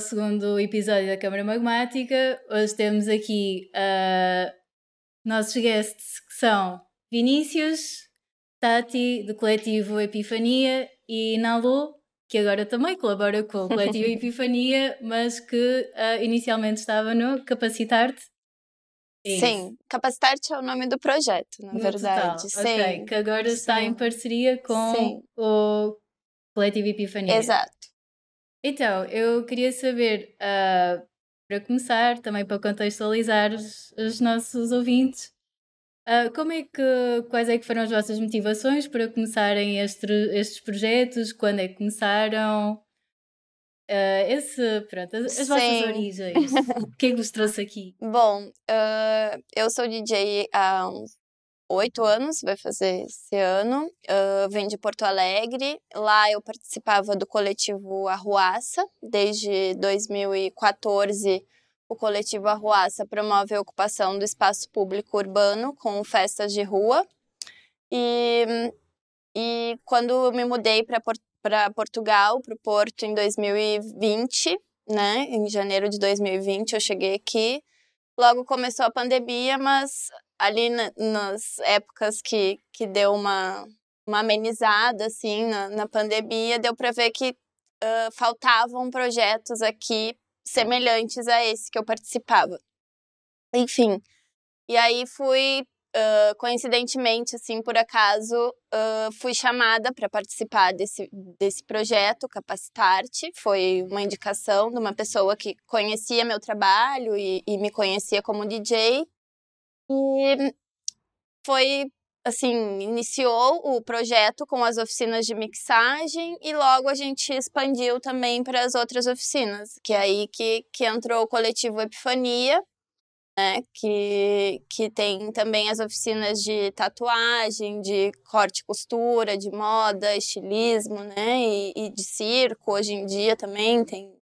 ao segundo episódio da Câmara Magmática. Hoje temos aqui uh, nossos guests que são Vinícius, Tati, do coletivo Epifania, e Nalu, que agora também colabora com o coletivo Epifania, mas que uh, inicialmente estava no Capacitar-te. Sim, Capacitar-te é o nome do projeto, na no verdade. Total. Sim. Ok, que agora está Sim. em parceria com Sim. o coletivo Epifania. Exato. Então, eu queria saber, uh, para começar, também para contextualizar os, os nossos ouvintes, uh, como é que, quais é que foram as vossas motivações para começarem este, estes projetos? Quando é que começaram? Uh, esse, pronto, as, as vossas origens. o que é que vos trouxe aqui? Bom, eu sou DJ há uns oito anos, vai fazer esse ano. Uh, de Porto Alegre. Lá eu participava do coletivo Arruaça. Desde 2014, o coletivo Arruaça promove a ocupação do espaço público urbano com festas de rua. E, e quando eu me mudei para para Portugal, para o Porto, em 2020, né? Em janeiro de 2020, eu cheguei aqui. Logo começou a pandemia, mas ali na, nas épocas que, que deu uma, uma amenizada, assim, na, na pandemia, deu para ver que uh, faltavam projetos aqui semelhantes a esse que eu participava. Enfim, e aí fui, uh, coincidentemente, assim, por acaso, uh, fui chamada para participar desse, desse projeto, Capacitarte. Foi uma indicação de uma pessoa que conhecia meu trabalho e, e me conhecia como DJ. E foi assim, iniciou o projeto com as oficinas de mixagem e logo a gente expandiu também para as outras oficinas, que é aí que, que entrou o coletivo Epifania, né, que, que tem também as oficinas de tatuagem, de corte e costura, de moda, estilismo, né, e, e de circo, hoje em dia também tem,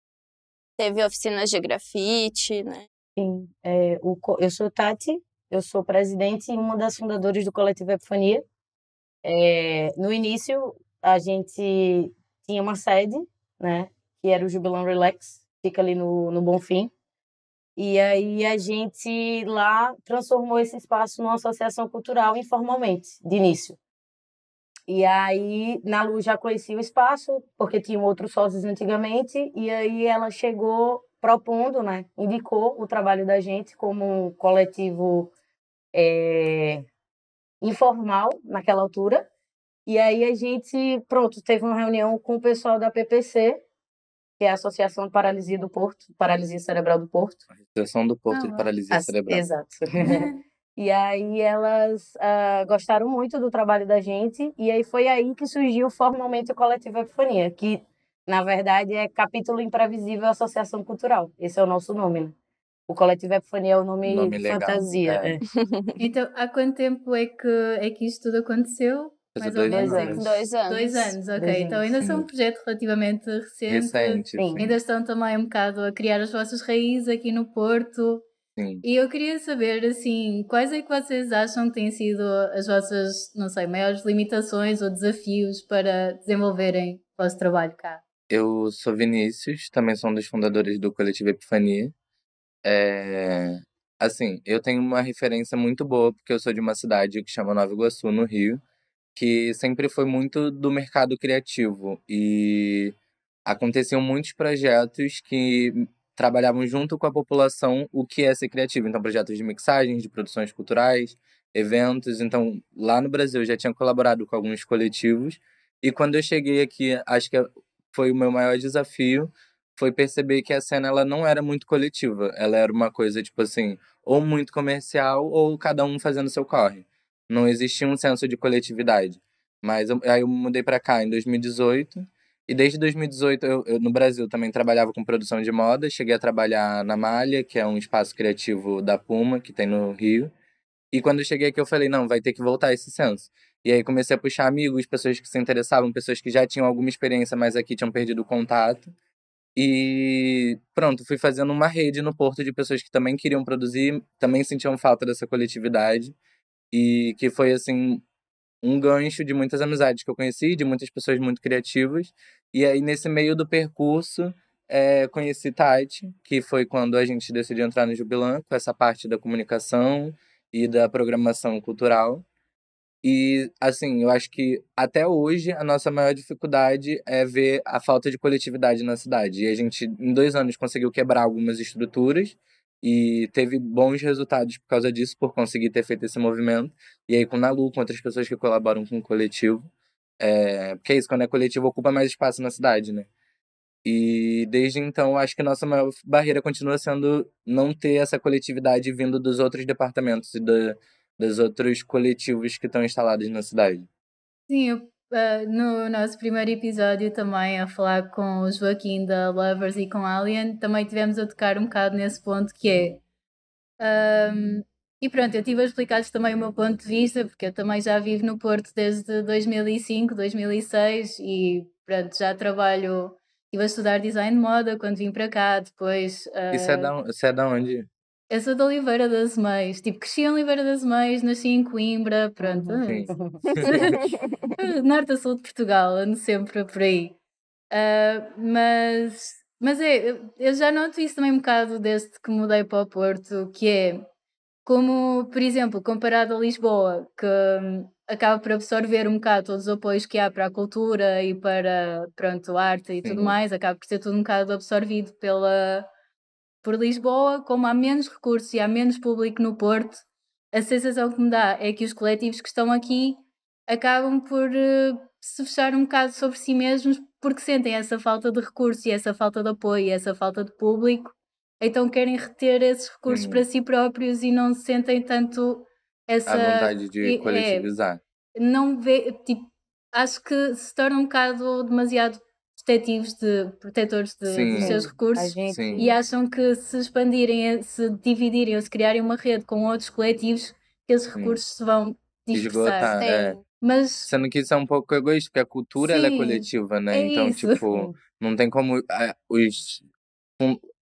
teve oficinas de grafite, né. Sim, é, o, eu sou Tati, eu sou presidente e uma das fundadoras do Coletivo Epifania. É, no início, a gente tinha uma sede, né, que era o Jubilão Relax, fica ali no, no Bonfim. E aí a gente lá transformou esse espaço numa associação cultural informalmente, de início. E aí, na Lu já conhecia o espaço, porque tinham outros sócios antigamente, e aí ela chegou propondo, né, indicou o trabalho da gente como um coletivo é, informal naquela altura. E aí a gente, pronto, teve uma reunião com o pessoal da PPC, que é a Associação de Paralisia do Porto, Paralisia Cerebral do Porto. Associação do Porto ah, de Paralisia Cerebral. Exato. e aí elas uh, gostaram muito do trabalho da gente, e aí foi aí que surgiu formalmente o Coletivo Epifania, que na verdade é Capítulo Imprevisível Associação Cultural. Esse é o nosso nome, né? O coletivo Epifania é o nome, nome fantasia. É. é. então, há quanto tempo é que, é que isto tudo aconteceu? Mais dois, ou menos. Anos. Dois anos. Dois anos, ok. Dois então ainda são um projeto relativamente recente. Recente, sim. Ainda estão também um bocado a criar as vossas raízes aqui no Porto. Sim. E eu queria saber, assim, quais é que vocês acham que têm sido as vossas, não sei, maiores limitações ou desafios para desenvolverem o vosso trabalho cá? Eu sou Vinícius, também sou um dos fundadores do Coletivo Epifania. É, assim, eu tenho uma referência muito boa, porque eu sou de uma cidade que chama Nova Iguaçu, no Rio, que sempre foi muito do mercado criativo. E aconteciam muitos projetos que trabalhavam junto com a população o que é ser criativo. Então, projetos de mixagem, de produções culturais, eventos. Então, lá no Brasil, eu já tinha colaborado com alguns coletivos. E quando eu cheguei aqui, acho que foi o meu maior desafio foi perceber que a cena ela não era muito coletiva. Ela era uma coisa, tipo assim, ou muito comercial ou cada um fazendo seu corre. Não existia um senso de coletividade. Mas eu, aí eu mudei para cá em 2018. E desde 2018, eu, eu, no Brasil também trabalhava com produção de moda. Cheguei a trabalhar na Malha, que é um espaço criativo da Puma, que tem no Rio. E quando eu cheguei aqui, eu falei, não, vai ter que voltar esse senso. E aí comecei a puxar amigos, pessoas que se interessavam, pessoas que já tinham alguma experiência, mas aqui tinham perdido o contato. E pronto, fui fazendo uma rede no Porto de pessoas que também queriam produzir, também sentiam falta dessa coletividade. E que foi, assim, um gancho de muitas amizades que eu conheci, de muitas pessoas muito criativas. E aí, nesse meio do percurso, é, conheci Tati, que foi quando a gente decidiu entrar no Jubilan, com essa parte da comunicação e da programação cultural. E, assim, eu acho que até hoje a nossa maior dificuldade é ver a falta de coletividade na cidade. E a gente, em dois anos, conseguiu quebrar algumas estruturas e teve bons resultados por causa disso, por conseguir ter feito esse movimento. E aí, com o Nalu, com outras pessoas que colaboram com o coletivo. É... Porque é isso, quando é coletivo, ocupa mais espaço na cidade, né? E desde então, acho que a nossa maior barreira continua sendo não ter essa coletividade vindo dos outros departamentos e da, dos outros coletivos que estão instalados na cidade. Sim, eu, uh, no nosso primeiro episódio também, a falar com o Joaquim da Lovers e com Alien, também tivemos a tocar um bocado nesse ponto que é. Um, e pronto, eu tive a explicar-lhes também o meu ponto de vista, porque eu também já vivo no Porto desde 2005, 2006 e pronto, já trabalho Estive a estudar design de moda quando vim para cá, depois. Uh... Isso, é da, isso é da onde? Eu sou da Oliveira das Meias. Tipo, cresci em Oliveira das Meias, nasci em Coimbra, pronto. Sim. Norte a sul de Portugal, ando sempre por aí. Uh, mas, mas é, eu já noto isso também um bocado desde que mudei para o Porto, que é como, por exemplo, comparado a Lisboa, que hum, acaba por absorver um bocado todos os apoios que há para a cultura e para pronto, a arte e Sim. tudo mais, acaba por ser tudo um bocado absorvido pela, por Lisboa, como há menos recursos e há menos público no Porto, a sensação que me dá é que os coletivos que estão aqui acabam por uh, se fechar um bocado sobre si mesmos porque sentem essa falta de recurso e essa falta de apoio e essa falta de público, então querem reter esses recursos para si próprios e não sentem tanto essa a vontade de é, coletivizar. Não vê, tipo, acho que se tornam um bocado demasiado protetivos de protetores de, dos seus recursos e acham que se expandirem, se dividirem ou se criarem uma rede com outros coletivos, que esses recursos se vão dispersar. É. Mas... Sendo que isso é um pouco egoísta, porque a cultura ela é coletiva, né? É então, isso. tipo, não tem como é, os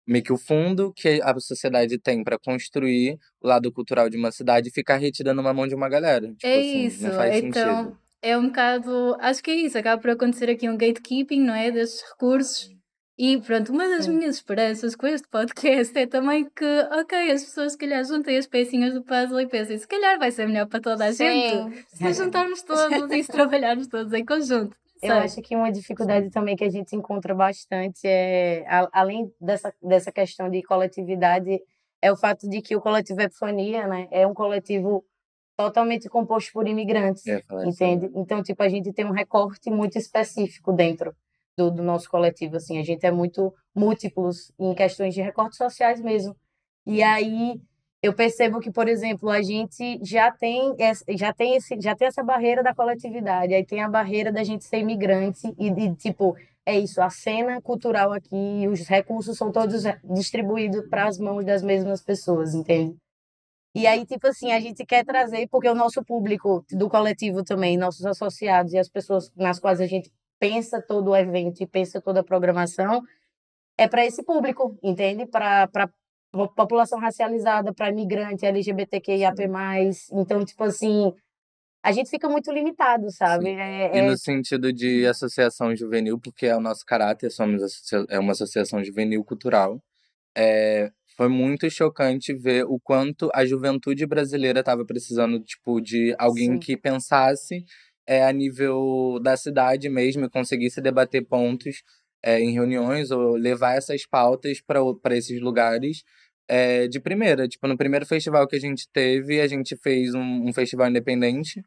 meio que o fundo que a sociedade tem para construir o lado cultural de uma cidade ficar retida numa mão de uma galera. Tipo é assim, isso. Não faz então, sentido. É um bocado. Acho que é isso. Acaba por acontecer aqui um gatekeeping, não é? Desses recursos. E pronto, uma das minhas esperanças com este podcast é também que, ok, as pessoas se calhar juntem as pecinhas do puzzle e pensem, se calhar vai ser melhor para toda a Sim. gente se juntarmos todos e se trabalharmos todos em conjunto. Eu acho que uma dificuldade também que a gente encontra bastante é, além dessa, dessa questão de coletividade, é o fato de que o coletivo Epifania, né, é um coletivo totalmente composto por imigrantes, entende? Assim. Então, tipo, a gente tem um recorte muito específico dentro do, do nosso coletivo, assim, a gente é muito múltiplos em questões de recortes sociais mesmo. E aí eu percebo que, por exemplo, a gente já tem, já tem, esse, já tem essa barreira da coletividade, aí tem a barreira da gente ser imigrante e, de tipo, é isso, a cena cultural aqui, os recursos são todos distribuídos para as mãos das mesmas pessoas, entende? E aí, tipo assim, a gente quer trazer, porque o nosso público do coletivo também, nossos associados e as pessoas nas quais a gente pensa todo o evento e pensa toda a programação, é para esse público, entende? Para população racializada, para imigrante, LGBTQIAP+. Então, tipo assim, a gente fica muito limitado, sabe? É, e é... no sentido de associação juvenil, porque é o nosso caráter, somos é uma associação juvenil cultural. É, foi muito chocante ver o quanto a juventude brasileira estava precisando, tipo, de alguém Sim. que pensasse é, a nível da cidade mesmo e conseguisse debater pontos é, em reuniões ou levar essas pautas para esses lugares é, de primeira. Tipo, no primeiro festival que a gente teve, a gente fez um, um festival independente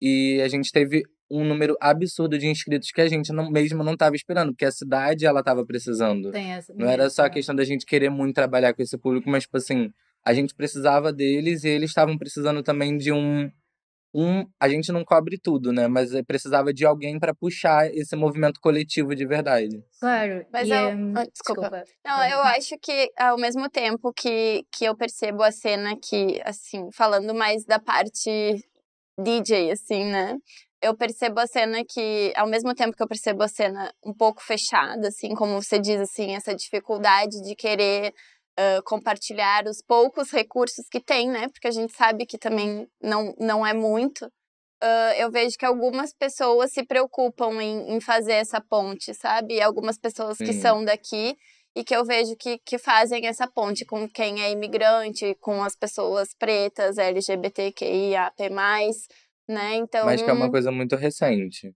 e a gente teve um número absurdo de inscritos que a gente não, mesmo não estava esperando, porque a cidade ela estava precisando. não era só a questão da gente querer muito trabalhar com esse público, mas tipo assim, a gente precisava deles e eles estavam precisando também de um um, a gente não cobre tudo, né? Mas precisava de alguém para puxar esse movimento coletivo de verdade. Claro. Mas eu, é... desculpa. desculpa. Não, eu acho que ao mesmo tempo que, que eu percebo a cena que, assim, falando mais da parte DJ, assim, né? Eu percebo a cena que, ao mesmo tempo que eu percebo a cena um pouco fechada, assim, como você diz, assim, essa dificuldade de querer uh, compartilhar os poucos recursos que tem, né? Porque a gente sabe que também não, não é muito. Uh, eu vejo que algumas pessoas se preocupam em, em fazer essa ponte, sabe? Algumas pessoas Sim. que são daqui e que eu vejo que, que fazem essa ponte com quem é imigrante, com as pessoas pretas, LGBTQIAP+, né? Então... Mas que é uma coisa muito recente,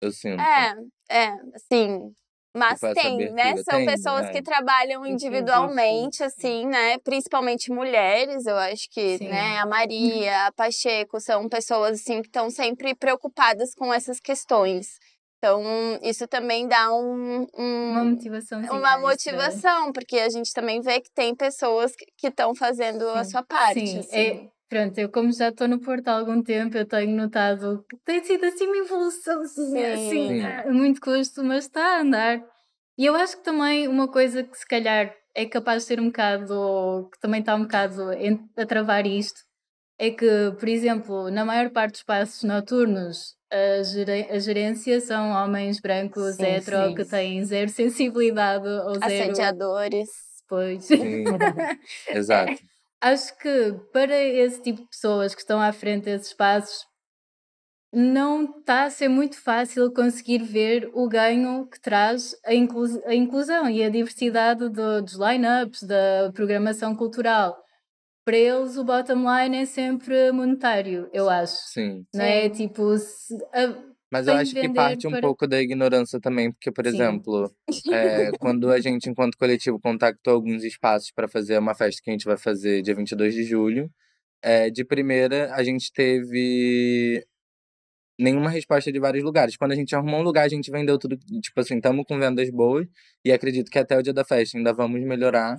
eu sinto. É, é, assim, mas Tipo, tem, né? São tem, pessoas é. que trabalham Entendi, individualmente, sim. assim, né? Principalmente mulheres, eu acho que, Sim. né? A Maria, a Pacheco, são pessoas, assim, que estão sempre preocupadas com essas questões. Então, isso também dá um, um- Uma motivação. uma motivação, porque a gente também vê que tem pessoas que estão fazendo a Sim. sua parte. Sim, assim. é, pronto, eu como já estou no Porto há algum tempo, eu tenho notado que tem sido assim uma evolução, assim, Sim. assim Sim. a muito custo, mas está a andar. E eu acho que também uma coisa que se calhar é capaz de ser um bocado, que também está um bocado a travar isto, é que, por exemplo, na maior parte dos espaços noturnos, a, a gerência são homens brancos, Sim, hetero, sim, que têm zero sensibilidade ou zero... Assediadores. Pois. Sim, exato. Acho que para esse tipo de pessoas que estão à frente desses espaços, não está a ser muito fácil conseguir ver o ganho que traz a, inclus- a inclusão e a diversidade do- dos line-ups, da programação cultural. Para eles, o bottom line é sempre monetário, eu acho. Sim. Não é? Sim. Tipo, se- a- Mas eu acho que parte um pouco da ignorância também, porque, por Sim. exemplo, é, quando a gente, enquanto coletivo, contactou alguns espaços para fazer uma festa que a gente vai fazer dia 22 de julho, é, de primeira a gente teve nenhuma resposta de vários lugares. Quando a gente arrumou um lugar, a gente vendeu tudo, tipo assim, estamos com vendas boas, e acredito que até o dia da festa ainda vamos melhorar.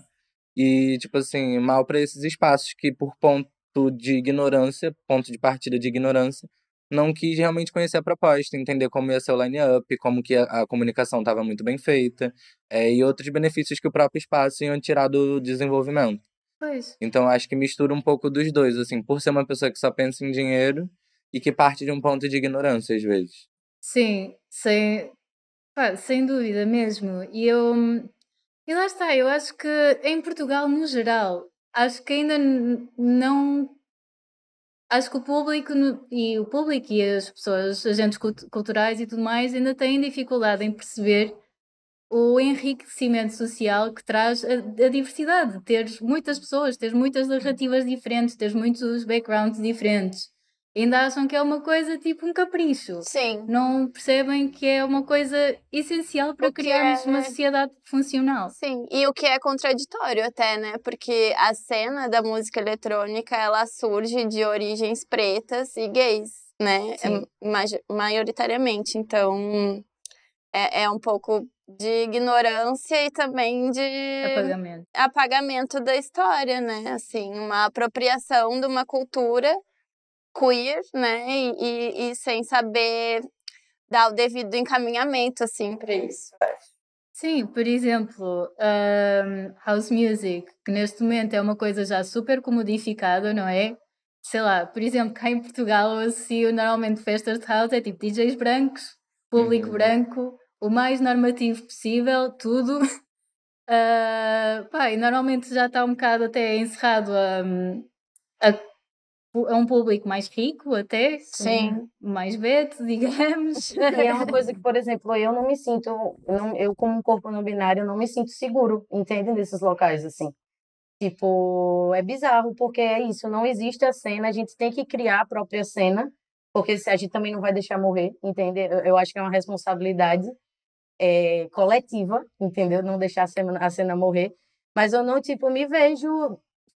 E, tipo assim, mal para esses espaços que, por ponto de ignorância, ponto de partida de ignorância, não quis realmente conhecer a proposta, entender como ia ser o line-up, como que a, a comunicação estava muito bem feita, é, e outros benefícios que o próprio espaço iam tirar do desenvolvimento. pois, Então, acho que mistura um pouco dos dois, assim, por ser uma pessoa que só pensa em dinheiro e que parte de um ponto de ignorância, às vezes. Sim, sem, pá, sem dúvida mesmo. E eu, e lá está, eu acho que em Portugal, no geral, acho que ainda não. Acho que o público e o público e as pessoas, agentes cult- culturais e tudo mais, ainda têm dificuldade em perceber o enriquecimento social que traz a, a diversidade, teres muitas pessoas, teres muitas narrativas diferentes, teres muitos backgrounds diferentes. Ainda acham que é uma coisa tipo um capricho Sim. não percebem que é uma coisa essencial para criarmos é- uma sociedade funcional. Sim, e o que é contraditório até, né? Porque a cena da música eletrônica, ela surge de origens pretas e gays, né? Sim. É, majoritariamente. Então, é, é um pouco de ignorância e também de Apagamento. apagamento da história, né? Assim, uma apropriação de uma cultura queer, né? E, e, e sem saber dar o devido encaminhamento, assim, para isso. Sim, por exemplo, ahm, house music, que neste momento é uma coisa já super comodificada, não é? Sei lá, por exemplo, cá em Portugal eu associo normalmente festas de house, é tipo DJs brancos, público Uhum. branco, o mais normativo possível, tudo. Ah, pá, normalmente já está um bocado até encerrado a, a, a um público mais rico, até, Sim. mais veto, digamos. E é uma coisa que, por exemplo, eu não me sinto, eu, não- eu como um corpo não binário, não me sinto seguro, entende? Nesses locais, assim. Tipo, é bizarro, porque é isso, não existe a cena, a gente tem que criar a própria cena, porque se a gente também não vai deixar morrer, entende? Eu, eu acho que é uma responsabilidade é, coletiva, entendeu? Não deixar a cena, a cena morrer. Mas eu não, tipo, me vejo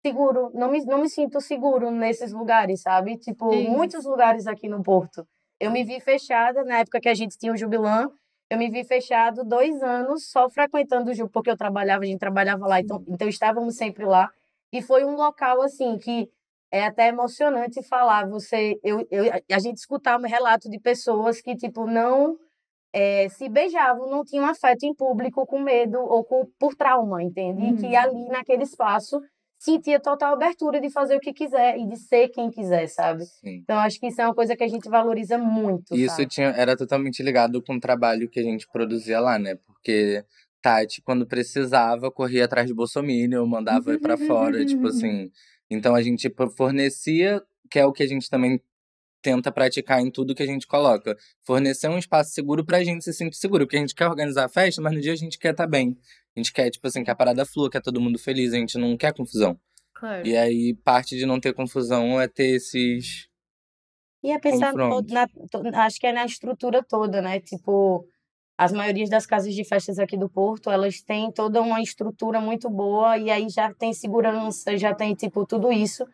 seguro, não me, não me sinto seguro nesses lugares, sabe? Tipo, Sim. muitos lugares aqui no Porto. Eu me vi fechada na época que a gente tinha o Jubilã. Eu me vi fechado dois anos só frequentando o Ju, porque eu trabalhava, a gente trabalhava lá, então, então estávamos sempre lá. E foi um local, assim, que é até emocionante falar. Você, eu, eu, a gente escutava um relato de pessoas que, tipo, não eh, se beijavam, não tinham afeto em público com medo ou com, por trauma, entende? E que Uhum. ali, naquele espaço, sentia total abertura de fazer o que quiser e de ser quem quiser, sabe? Sim. Então, acho que isso é uma coisa que a gente valoriza muito, E isso sabe? tinha, era totalmente ligado com o trabalho que a gente produzia lá, né? Porque Tati, quando precisava, corria atrás de Bolsonaro, mandava ir pra fora, tipo assim. Então a gente tipo, fornecia, que é o que a gente também tenta praticar em tudo que a gente coloca. Fornecer um espaço seguro pra gente se sentir seguro. Porque a gente quer organizar a festa, mas no dia a gente quer estar tá bem. A gente quer, tipo assim, que a parada flua, quer todo mundo feliz, a gente não quer confusão. Claro. E aí, parte de não ter confusão é ter esses. E é pensar todo na, acho que é na estrutura toda, né? Tipo, as maiorias das casas de festas aqui do Porto, elas têm toda uma estrutura muito boa e aí já tem segurança, já tem, tipo, tudo isso.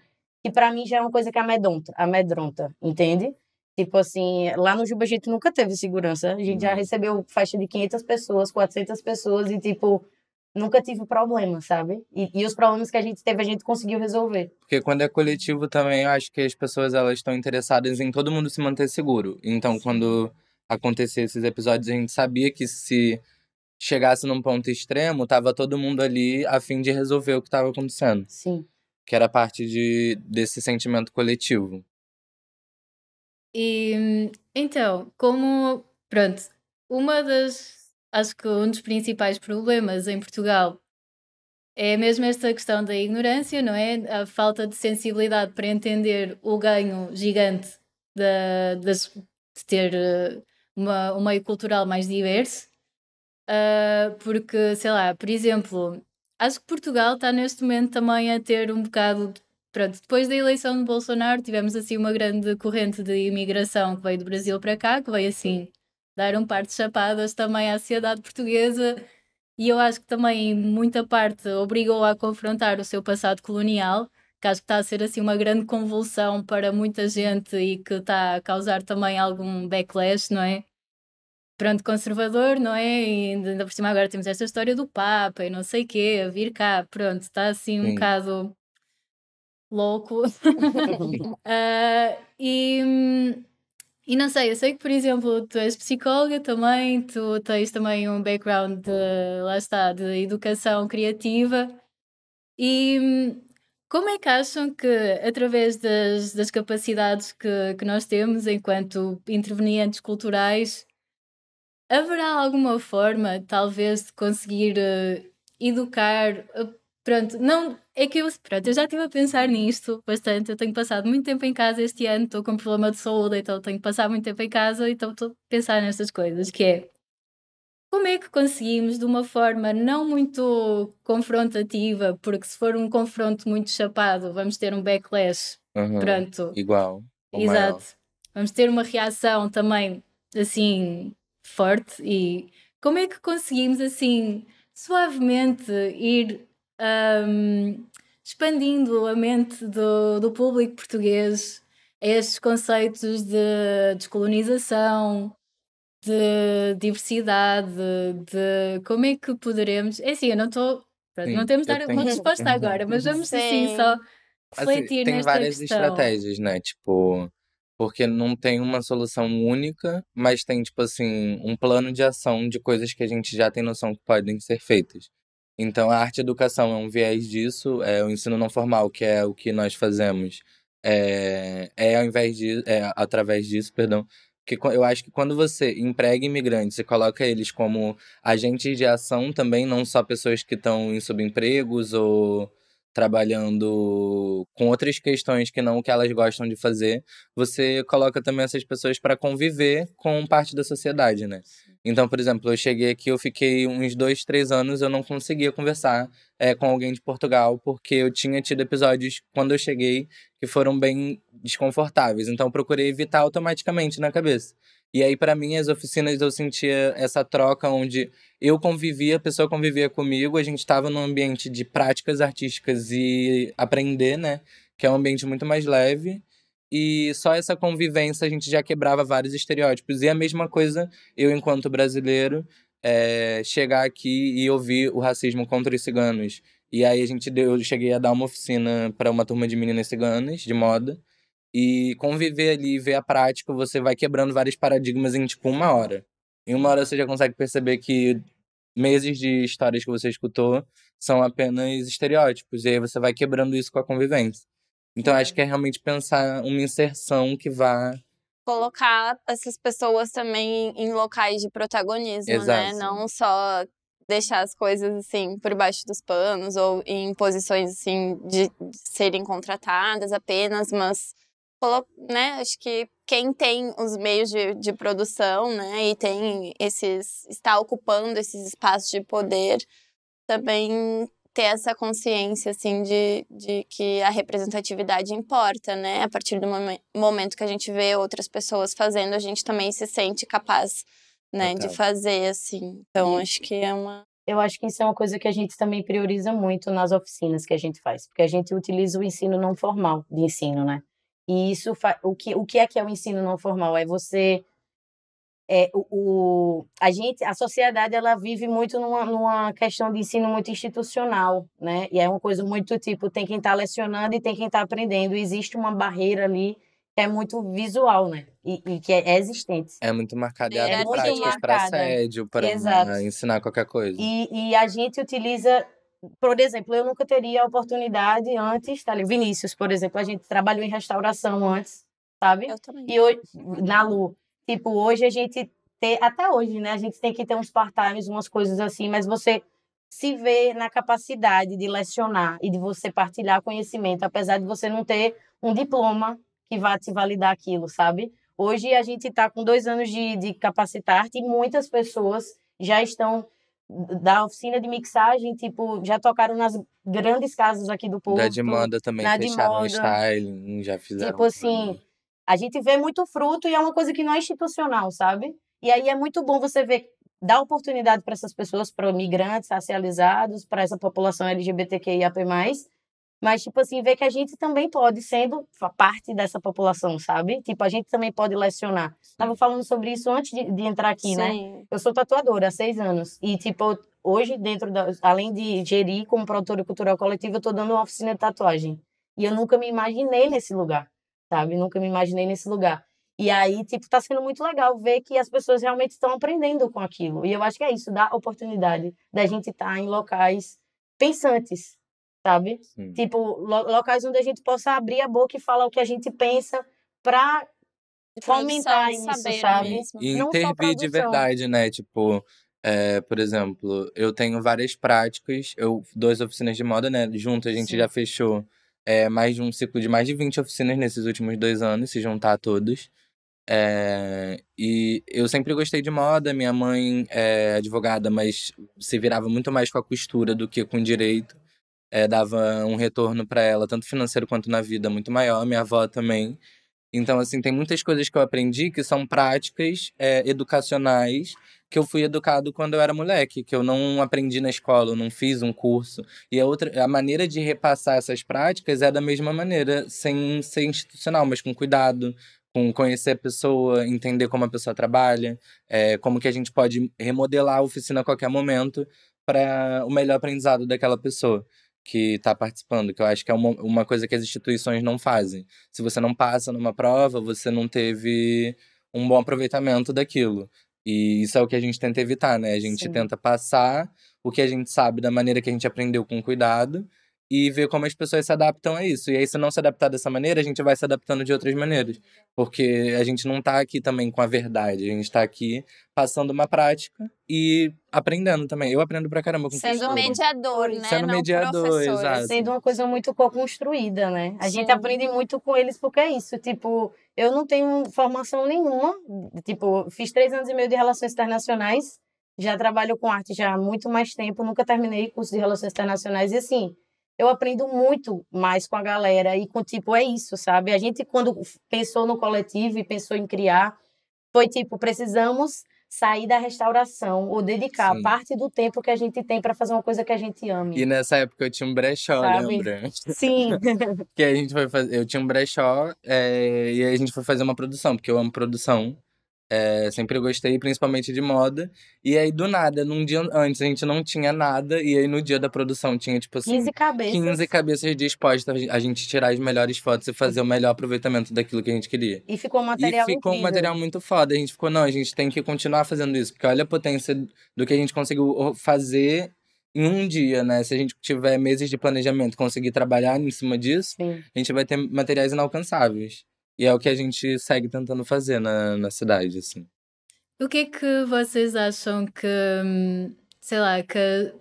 Que para mim já é uma coisa que amedronta, amedronta, entende? Tipo assim, lá no Juba a gente nunca teve segurança. A gente já recebeu festa de 500 pessoas, 400 pessoas e, tipo, nunca tive problema, sabe? E, e, os problemas que a gente teve, a gente conseguiu resolver. Porque quando é coletivo também, eu acho que as pessoas elas estão interessadas em todo mundo se manter seguro. Então, Sim. quando acontecer esses episódios, a gente sabia que se chegasse num ponto extremo, tava todo mundo ali a fim de resolver o que estava acontecendo. Sim. Que era parte de, desse sentimento coletivo. E então, como pronto, uma das acho que um dos principais problemas em Portugal é mesmo esta questão da ignorância, não é? A falta de sensibilidade para entender o ganho gigante de, de, de ter eh, uma, um meio cultural mais diverso. Uh, porque, sei lá, por exemplo, acho que Portugal está neste momento também a ter um bocado. Pronto, depois da eleição de Bolsonaro, tivemos assim uma grande corrente de imigração que veio do Brasil para cá, que veio assim dar um par de chapadas também à sociedade portuguesa. E eu acho que também, muita parte, obrigou a confrontar o seu passado colonial, que acho que está a ser assim uma grande convulsão para muita gente e que está a causar também algum backlash, não é? Pronto, conservador, não é? E ainda por cima agora temos esta história do Papa e não sei o quê, a vir cá, pronto, está assim um Sim. bocado louco. uh, e, e não sei, eu sei que, por exemplo, tu és psicóloga também, tu tens também um background de, lá está, de educação criativa. E como é que acham que, através das, das capacidades que, que nós temos enquanto intervenientes culturais, haverá alguma forma, talvez, de conseguir uh, educar? Uh, pronto, não. É que eu, pronto, eu já estive a pensar nisto bastante. Eu tenho passado muito tempo em casa este ano, estou com um problema de saúde, então tenho que passar muito tempo em casa, então estou a pensar nestas coisas, que é como é que conseguimos, de uma forma não muito confrontativa, porque se for um confronto muito chapado, vamos ter um backlash. Uhum, pronto. Igual. Exato. Maior. Vamos ter uma reação também, assim, forte e como é que conseguimos assim suavemente ir um, expandindo a mente do, do público português a estes conceitos de descolonização, de diversidade, de como é que poderemos. É assim, eu não estou. Não temos de dar tenho... uma resposta agora, mas vamos assim, Sim. assim só refletir assim, tem nesta várias questão. estratégias, né? Tipo, porque não tem uma solução única, mas tem, tipo assim, um plano de ação de coisas que a gente já tem noção que podem ser feitas. Então, a arte educação é um viés disso, é o ensino não formal, que é o que nós fazemos, é, é ao invés de, é através disso, perdão, que eu acho que quando você emprega imigrantes e coloca eles como agentes de ação também, não só pessoas que estão em subempregos ou trabalhando com outras questões que não o que elas gostam de fazer, você coloca também essas pessoas para conviver com parte da sociedade, né? Então, por exemplo, eu cheguei aqui, eu fiquei uns dois, três anos, eu não conseguia conversar é, com alguém de Portugal, porque eu tinha tido episódios quando eu cheguei que foram bem desconfortáveis. Então, eu procurei evitar automaticamente na cabeça. E aí, para mim, as oficinas eu sentia essa troca onde eu convivia, a pessoa convivia comigo, a gente estava num ambiente de práticas artísticas e aprender, né? Que é um ambiente muito mais leve. E só essa convivência a gente já quebrava vários estereótipos. E a mesma coisa, eu, enquanto brasileiro, é, chegar aqui e ouvir o racismo contra os ciganos. E aí a gente deu, eu cheguei a dar uma oficina para uma turma de meninas ciganas de moda. E conviver ali, ver a prática, você vai quebrando vários paradigmas em tipo uma hora. Em uma hora você já consegue perceber que meses de histórias que você escutou são apenas estereótipos. E aí você vai quebrando isso com a convivência. Então acho que é realmente pensar uma inserção que vá colocar essas pessoas também em locais de protagonismo, né? Exato. né? Não só deixar as coisas assim por baixo dos panos ou em posições assim de serem contratadas apenas, mas né? Acho que quem tem os meios de, de produção, né, e tem esses, está ocupando esses espaços de poder, também ter essa consciência, assim, de, de que a representatividade importa, né, a partir do momen momento que a gente vê outras pessoas fazendo, a gente também se sente capaz, né, de fazer, assim, então acho que é uma... Eu acho que isso é uma coisa que a gente também prioriza muito nas oficinas que a gente faz, porque a gente utiliza o ensino não formal de ensino, né, e isso o que o que é que é o ensino não formal? É você é, o, o, a gente, a sociedade, ela vive muito numa, numa questão de ensino muito institucional, né? E é uma coisa muito tipo, tem quem está lecionando e tem quem está aprendendo. E existe uma barreira ali que é muito visual, né? E, e que é, é existente. É muito marcada e abre práticas para assédio, para ensinar qualquer coisa. E, e a gente utiliza por exemplo, eu nunca teria a oportunidade antes, tá ali, Vinícius, por exemplo, a gente trabalhou em restauração antes, sabe? Eu também. E hoje, na Lu, tipo, hoje a gente tem, até hoje, né, a gente tem que ter uns part-times, umas coisas assim, mas você se vê na capacidade de lecionar e de você partilhar conhecimento, apesar de você não ter um diploma que vá te validar aquilo, sabe? Hoje a gente está com dois anos de, de capacitar e muitas pessoas já estão da oficina de mixagem, tipo, já tocaram nas grandes casas aqui do Porto. Da de moda também, na fecharam o styling, já fizeram. Tipo assim, a gente vê muito fruto e é uma coisa que não é institucional, sabe? E aí é muito bom você ver, dar oportunidade para essas pessoas, para migrantes racializados, para essa população LGBTQIAP+, mas, tipo assim, ver que a gente também pode, sendo parte dessa população, sabe? Tipo, a gente também pode lecionar. Tava falando sobre isso antes de, de entrar aqui, né? Sim. né? Eu sou tatuadora há seis anos. E, tipo, hoje, dentro da. Além de gerir como produtora cultural coletiva, eu tô dando uma oficina de tatuagem. E eu nunca me imaginei nesse lugar, sabe? Nunca me imaginei nesse lugar. E aí, tipo, tá sendo muito legal ver que as pessoas realmente estão aprendendo com aquilo. E eu acho que é isso, dá oportunidade da gente estar tá em locais pensantes, sabe? Sim. Tipo, lo locais onde a gente possa abrir a boca e falar o que a gente pensa para fomentar isso, sabe? Mesmo. E intervir de verdade, né? Tipo, é, por exemplo, eu tenho várias práticas, eu duas oficinas de moda, né? Junto a gente Sim. já fechou é, mais de um ciclo de mais de 20 oficinas nesses últimos dois anos, se juntar todos. É, e eu sempre gostei de moda, minha mãe é advogada, mas se virava muito mais com a costura do que com direito é, dava um retorno para ela, tanto financeiro quanto na vida, muito maior. Minha avó também. Então, assim, tem muitas coisas que eu aprendi que são práticas é, educacionais que eu fui educado quando eu era moleque, que eu não aprendi na escola, não fiz um curso. E a outra, a maneira de repassar essas práticas é da mesma maneira, sem ser institucional, mas com cuidado, com conhecer a pessoa, entender como a pessoa trabalha, é, como que a gente pode remodelar a oficina a qualquer momento para o melhor aprendizado daquela pessoa que está participando, que eu acho que é uma, uma coisa que as instituições não fazem. Se você não passa numa prova, você não teve um bom aproveitamento daquilo. E isso é o que a gente tenta evitar, né? A gente Sim. tenta passar o que a gente sabe da maneira que a gente aprendeu com cuidado e ver como as pessoas se adaptam a isso. E aí, se não se adaptar dessa maneira, a gente vai se adaptando de outras maneiras. Porque a gente não está aqui também com a verdade, a gente está aqui passando uma prática e aprendendo também. Eu aprendo pra caramba com Sendo mediador, né? Sendo não mediador, professor. exato. Sendo uma coisa muito co-construída, né? A Sim. gente aprende muito com eles porque é isso. Tipo, eu não tenho formação nenhuma. Tipo, fiz três anos e meio de relações internacionais. Já trabalho com arte já há muito mais tempo. Nunca terminei curso de relações internacionais. E assim, eu aprendo muito mais com a galera e com tipo é isso, sabe? A gente quando pensou no coletivo e pensou em criar, foi tipo, precisamos sair da restauração ou dedicar Sim. parte do tempo que a gente tem para fazer uma coisa que a gente ame. E nessa época eu tinha um brechó, Sabe? lembra? Sim. que a gente foi fazer, eu tinha um brechó é, e a gente foi fazer uma produção, porque eu amo produção. É, sempre gostei, principalmente de moda. E aí, do nada, num dia antes a gente não tinha nada. E aí, no dia da produção, tinha, tipo assim. 15 cabeças. 15 cabeças dispostas a gente tirar as melhores fotos e fazer o melhor aproveitamento daquilo que a gente queria. E ficou um material E ficou incrível. um material muito foda. A gente ficou, não, a gente tem que continuar fazendo isso. Porque olha a potência do que a gente conseguiu fazer em um dia, né? Se a gente tiver meses de planejamento conseguir trabalhar em cima disso, Sim. a gente vai ter materiais inalcançáveis. E é o que a gente segue tentando fazer na, na cidade, assim. O que é que vocês acham que, hum, sei lá, que.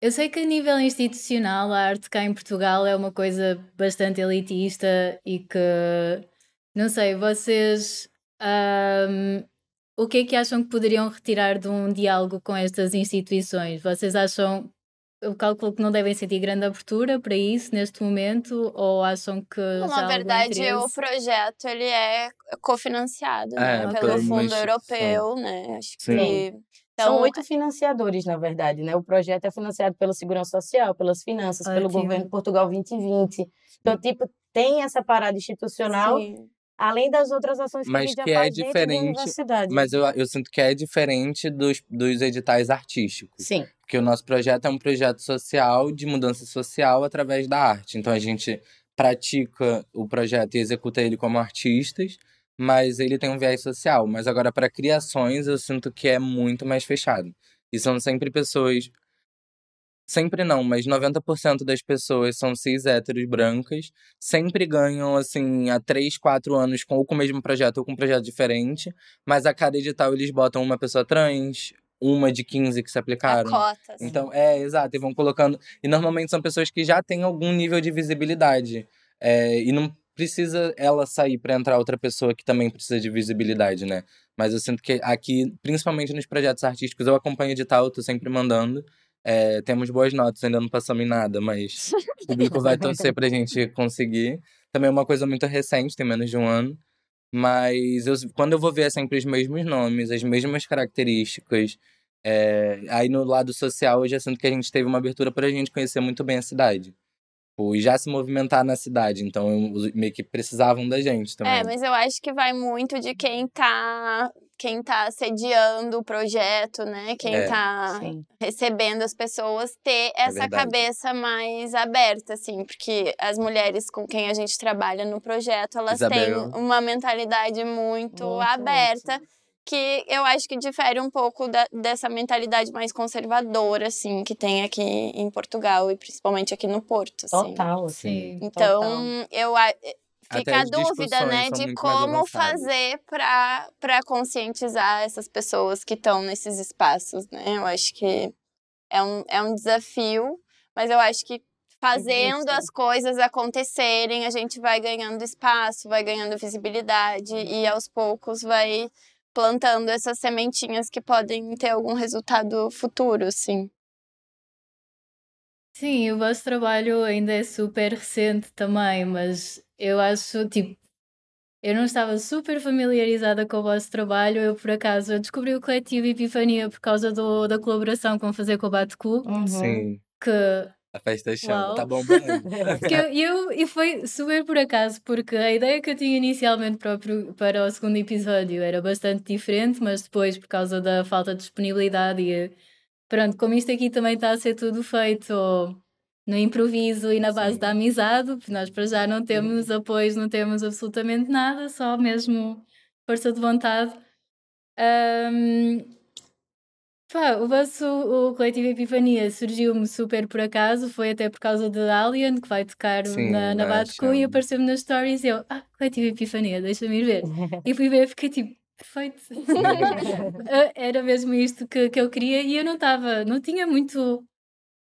Eu sei que a nível institucional a arte cá em Portugal é uma coisa bastante elitista e que Não sei, vocês. ahm, o que é que acham que poderiam retirar de um diálogo com estas instituições? Vocês acham. Eu calculo que não devem sentir grande abertura para isso neste momento? Ou acham que. Na verdade, o projeto ele é cofinanciado né, É, por pelo Fundo. Europeu, né? Acho Sim. que. São Então, oito financiadores, na verdade, né? O projeto é financiado pela Segurança Social, pelas finanças, pelo governo Portugal 2020. Então, tipo, tem essa parada institucional, sim. além das outras ações que a Mas que é faz dentro da diferente, universidade. Mas eu, eu sinto que é diferente dos, dos editais artísticos. Sim, Porque o nosso projeto é um projeto social, de mudança social através da arte. Então a gente pratica o projeto e executa ele como artistas, mas ele tem um viés social. Mas agora, para criações, eu sinto que é muito mais fechado. E são sempre pessoas. Sempre não, mas 90% das pessoas são cis héteros brancas, sempre ganham, assim, há 3, 4 anos com, ou com o mesmo projeto ou com um projeto diferente, mas a cada edital eles botam uma pessoa trans, uma de 15 que se A aplicaram. cota. assim. Então, é, exato, e vão colocando. E normalmente são pessoas que já têm algum nível de visibilidade. É, e não precisa ela sair para entrar outra pessoa que também precisa de visibilidade, né? Mas eu sinto que aqui, principalmente nos projetos artísticos, eu acompanho edital, tô sempre mandando. É, temos boas notas, ainda não passamos em nada, mas o público vai torcer pra gente conseguir. Também é uma coisa muito recente, tem menos de um ano. Mas eu, quando eu vou ver é sempre os mesmos nomes, as mesmas características. é, aí no lado social eu já sinto que a gente teve uma abertura pra gente conhecer muito bem a cidade. Tipo, E já se movimentar na cidade. Então eu- meio que precisavam da gente também. É, mas eu acho que vai muito de quem tá, quem tá sediando o projeto, né? Quem É, tá sim. recebendo as pessoas ter essa verdade. cabeça mais aberta, assim, porque as mulheres com quem a gente trabalha no projeto, elas Isabel. têm uma mentalidade muito, Muito aberta. ótimo. Que eu acho que difere um pouco da- dessa mentalidade mais conservadora, assim, que tem aqui em Portugal e principalmente aqui no Porto, assim. Total, assim. Sim. Então, Total. eu a- Até fica a dúvida, né, de como fazer para para conscientizar essas pessoas que estão nesses espaços, né? Eu acho que é um, é um desafio, mas eu acho que fazendo as coisas acontecerem, a gente vai ganhando espaço, vai ganhando visibilidade e aos poucos vai plantando essas sementinhas que podem ter algum resultado futuro, assim. Sim, o vosso trabalho ainda é super recente também, mas eu acho, tipo, eu não estava super familiarizada com o vosso trabalho. Eu, por acaso, descobri o coletivo Epifania por causa do, da colaboração com Fazer com o Batcu, Uhum. Sim, que a festa chama, Uau. tá bombando. que eu, e foi super por acaso, porque a ideia que eu tinha inicialmente para o, para o segundo episódio era bastante diferente, mas depois, por causa da falta de disponibilidade e pronto, como isto aqui também está a ser tudo feito no improviso e na base Sim. da amizade, porque nós para já não temos apoios, não temos absolutamente nada, só mesmo força de vontade. Ahm, Pá, o vosso o coletivo Epifania surgiu-me super por acaso, foi até por causa de Alien, que vai tocar Sim, na, na e chama. apareceu-me nas stories e eu, ah, coletivo Epifania, deixa-me ir ver. E fui ver e fiquei tipo, perfeito. Ah, Era mesmo isto que, que eu queria e eu não estava, não tinha muito.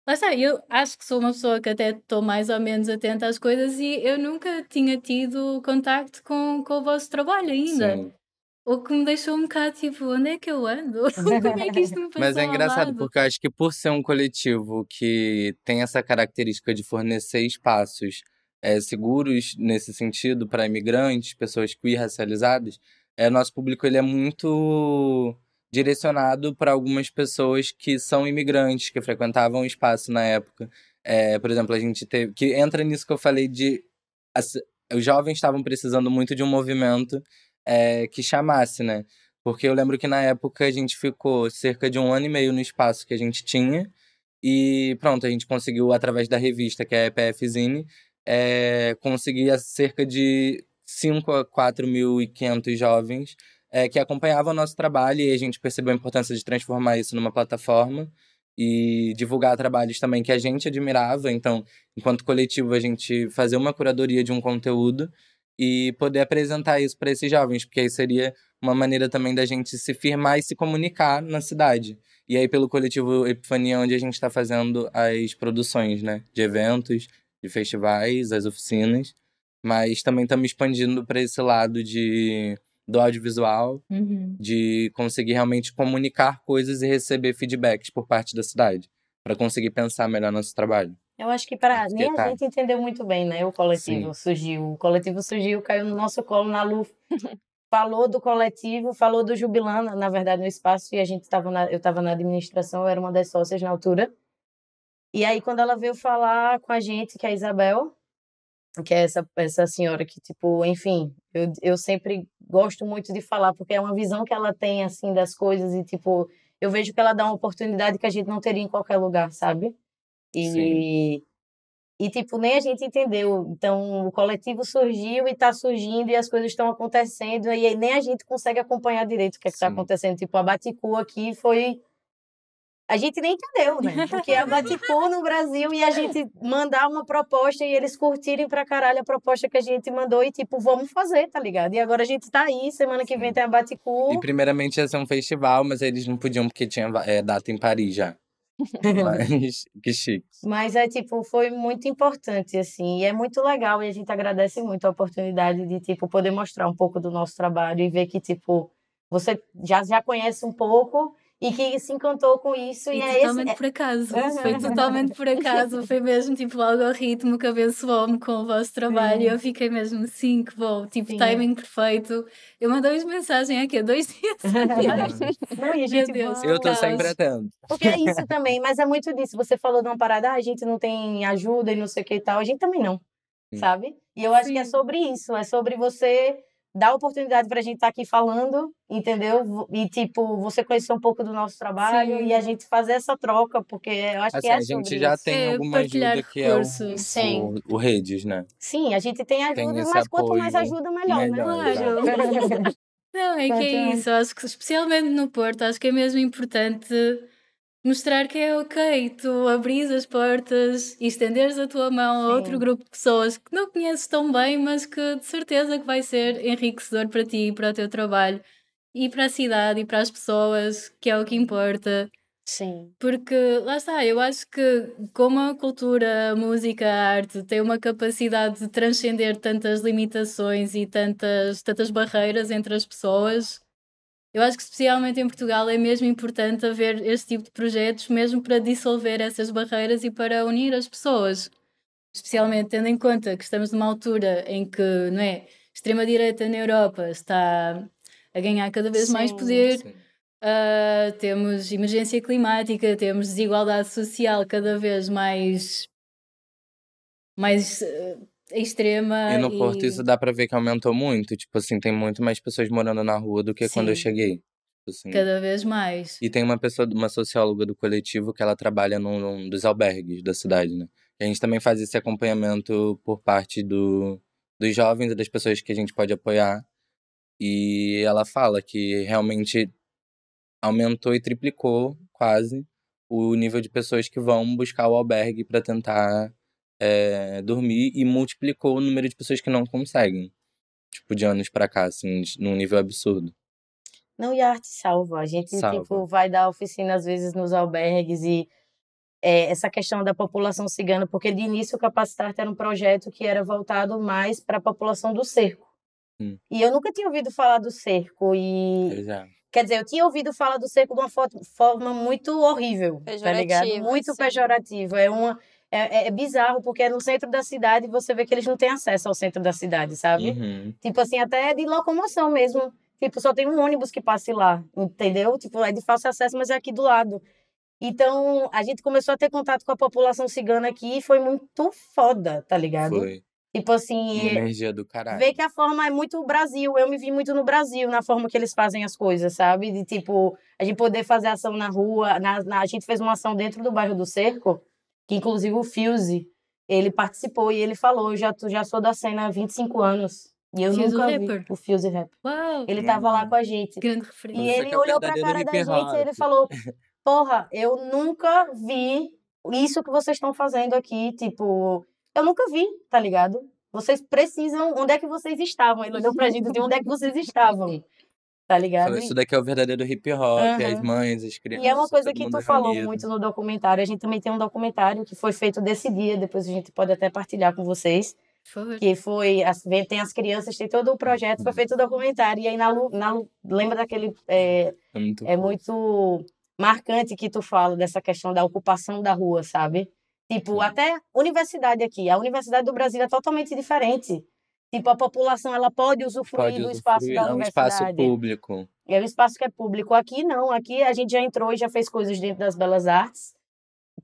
Lá está, eu acho que sou uma pessoa que até estou mais ou menos atenta às coisas e eu nunca tinha tido contacto com, com o vosso trabalho ainda. Sim. O que me deixou um bocado tipo, onde é que eu ando? Como é que isto me passou Mas é engraçado, porque eu acho que por ser um coletivo que tem essa característica de fornecer espaços eh, seguros nesse sentido para imigrantes, pessoas queer racializadas, é, nosso público ele é muito direcionado para algumas pessoas que são imigrantes, que frequentavam o espaço na época. É, por exemplo, a gente teve. Que entra nisso que eu falei de. as- os jovens estavam precisando muito de um movimento é, que chamasse, né? Porque eu lembro que na época a gente ficou cerca de um ano e meio no espaço que a gente tinha. E pronto, a gente conseguiu, através da revista, que é a EPF Zine, é, conseguir cerca de 5 a 4.500 jovens é, que acompanhavam o nosso trabalho e a gente percebeu a importância de transformar isso numa plataforma e divulgar trabalhos também que a gente admirava. Então, enquanto coletivo, a gente fazer uma curadoria de um conteúdo e poder apresentar isso para esses jovens, porque aí seria uma maneira também da gente se firmar e se comunicar na cidade. E aí, pelo coletivo Epifania, onde a gente está fazendo as produções, né? De eventos, de festivais, as oficinas. mas também estamos expandindo para esse lado de do audiovisual, Uhum. de conseguir realmente comunicar coisas e receber feedbacks por parte da cidade, para conseguir pensar melhor nosso trabalho. Eu acho que para Porque nem a tá. gente entendeu muito bem, né? O coletivo surgiu. O coletivo surgiu, caiu no nosso colo na Lu. falou do coletivo, falou do Jubilana, na verdade, no espaço, e a gente estava eu estava na administração, eu era uma das sócias na altura. E aí, quando ela veio falar com a gente, que é a Isabel, que é essa, essa senhora que, tipo, enfim, eu, eu sempre gosto muito de falar, porque é uma visão que ela tem, assim, das coisas, e, tipo, eu vejo que ela dá uma oportunidade que a gente não teria em qualquer lugar, sabe? E, e tipo, nem a gente entendeu. Então, o coletivo surgiu e está surgindo e as coisas estão acontecendo e aí nem a gente consegue acompanhar direito o que é está acontecendo. Tipo, a Baticu aqui foi... A gente nem entendeu, né? Porque a Baticu no Brasil e a gente mandar uma proposta e eles curtirem pra caralho a proposta que a gente mandou e, tipo, vamos fazer, tá ligado? E agora a gente tá aí, semana que vem tem a Baticu. E primeiramente ia ser um festival, mas eles não podiam porque tinha é, data em Paris já. Mas que chique. Mas é tipo, foi muito importante, assim, e é muito legal, e a gente agradece muito a oportunidade de, tipo, poder mostrar um pouco do nosso trabalho e ver que, tipo, você já, já conhece um pouco e que se encantou com isso, e, E é esse. totalmente por acaso. Foi totalmente por acaso. Foi mesmo tipo o algoritmo que abençoou-me com o vosso trabalho. E eu fiquei mesmo sim que bom. Tipo, Sim. timing perfeito. Eu mandei-vos mensagem aqui há dois dias. atrás. Não, e a gente Deus. Eu Caos. sempre atento. Porque é isso também, mas é muito disso. Você falou de uma parada, ah, a gente não tem ajuda e não sei o que e tal. A gente também não, Sim. sabe? E eu acho que é Sim. sobre isso. É sobre você dar oportunidade pra gente estar aqui falando, entendeu? E, tipo, você conhecer um pouco do nosso trabalho Sim. e a gente fazer essa troca, porque eu acho Assim, que é a gente sobre já isso. tem É, alguma ajuda que é o, o, o Redes, né? Sim, a gente tem ajuda, Tem mas quanto mais ajuda, melhor, melhor, né? Não, é que é isso. Acho que especialmente no Porto, acho que é mesmo importante mostrar que é ok tu abris as portas e estenderes a tua mão a outro Sim. grupo de pessoas que não conheces tão bem, mas que de certeza que vai ser enriquecedor para ti e para o teu trabalho e para a cidade e para as pessoas, que é o que importa. Sim. Porque lá está, eu acho que como a cultura, a música, a arte tem uma capacidade de transcender tantas limitações e tantas, tantas barreiras entre as pessoas, eu acho que especialmente em Portugal é mesmo importante haver este tipo de projetos mesmo para dissolver essas barreiras e para unir as pessoas. Especialmente tendo em conta que estamos numa altura em que, não é, extrema-direita na Europa está a ganhar cada vez mais Sim. poder, Sim. Uh, temos emergência climática, temos desigualdade social cada vez mais, mais uh, extrema. E no Porto isso dá pra ver que aumentou muito. Tipo assim, tem muito mais pessoas morando na rua do que quando eu Sim. cheguei. Tipo assim. cada vez mais. E tem uma pessoa, uma socióloga do coletivo que ela trabalha num, num dos albergues da cidade, né? E a gente também faz esse acompanhamento por parte do, dos jovens e das pessoas que a gente pode apoiar. E ela fala que realmente aumentou e triplicou quase o nível de pessoas que vão buscar o albergue para tentar é, dormir e multiplicou o número de pessoas que não conseguem. Tipo, de anos pra cá, assim, de- num nível absurdo. Não, e a arte salva. A gente, Salva. tipo, vai dar oficina, às vezes, nos albergues e é, essa questão da população cigana, porque de início o Capacitar era um projeto que era voltado mais para a população do cerco. Hum. E eu nunca tinha ouvido falar do cerco e... É. Quer dizer, eu tinha ouvido falar do cerco de uma fo- forma muito horrível, tá ligado? Pejorativa, Muito sim. pejorativa. É uma... É, é- é bizarro, porque é no centro da cidade e você vê que eles não têm acesso ao centro da cidade, sabe? Uhum. Tipo assim, até de locomoção mesmo. Tipo, só tem um ônibus que passe lá, entendeu? Tipo, é de fácil acesso, mas é aqui do lado. Então, a gente começou a ter contato com a população cigana aqui e foi muito foda, tá ligado? Foi. Tipo assim, energia do caralho. ver que a forma é muito Brasil. Eu me vi muito no Brasil, na forma que eles fazem as coisas, sabe? De tipo, a gente poder fazer ação na rua. Na, na- a gente fez uma ação dentro do bairro do Cerco, que inclusive o Fuse, ele participou e ele falou: eu já, já sou da cena há 25 anos. E eu Fuse nunca vi rapper? o Fuse Rap. Uau! Ele tava lá com a gente. Grande E referência. Você ele é o olhou pra cara da gente e ele falou: Porra, eu nunca vi isso que vocês estão fazendo aqui. Tipo, eu nunca vi, tá ligado? Vocês precisam. Onde é que vocês estavam? Ele olhou pra gente de onde é que vocês estavam. Tá ligado? Falou, isso daqui é o verdadeiro hip hop, Aham. as mães, as crianças. E é uma coisa que tu falou reunido. muito no documentário. A gente também tem um documentário que foi feito desse dia, depois a gente pode até partilhar com vocês. Favor. que foi, tem as crianças, tem todo o projeto, foi feito o documentário, e aí na, na lembra daquele, é, É muito é muito marcante que tu fala dessa questão da ocupação da rua, sabe? Tipo, Sim. até universidade aqui, a universidade do Brasil é totalmente diferente. Tipo, a população, ela pode usufruir Pode do espaço da é um universidade. espaço público. É um espaço que é público. Aqui não, aqui a gente já entrou e já fez coisas dentro das belas artes.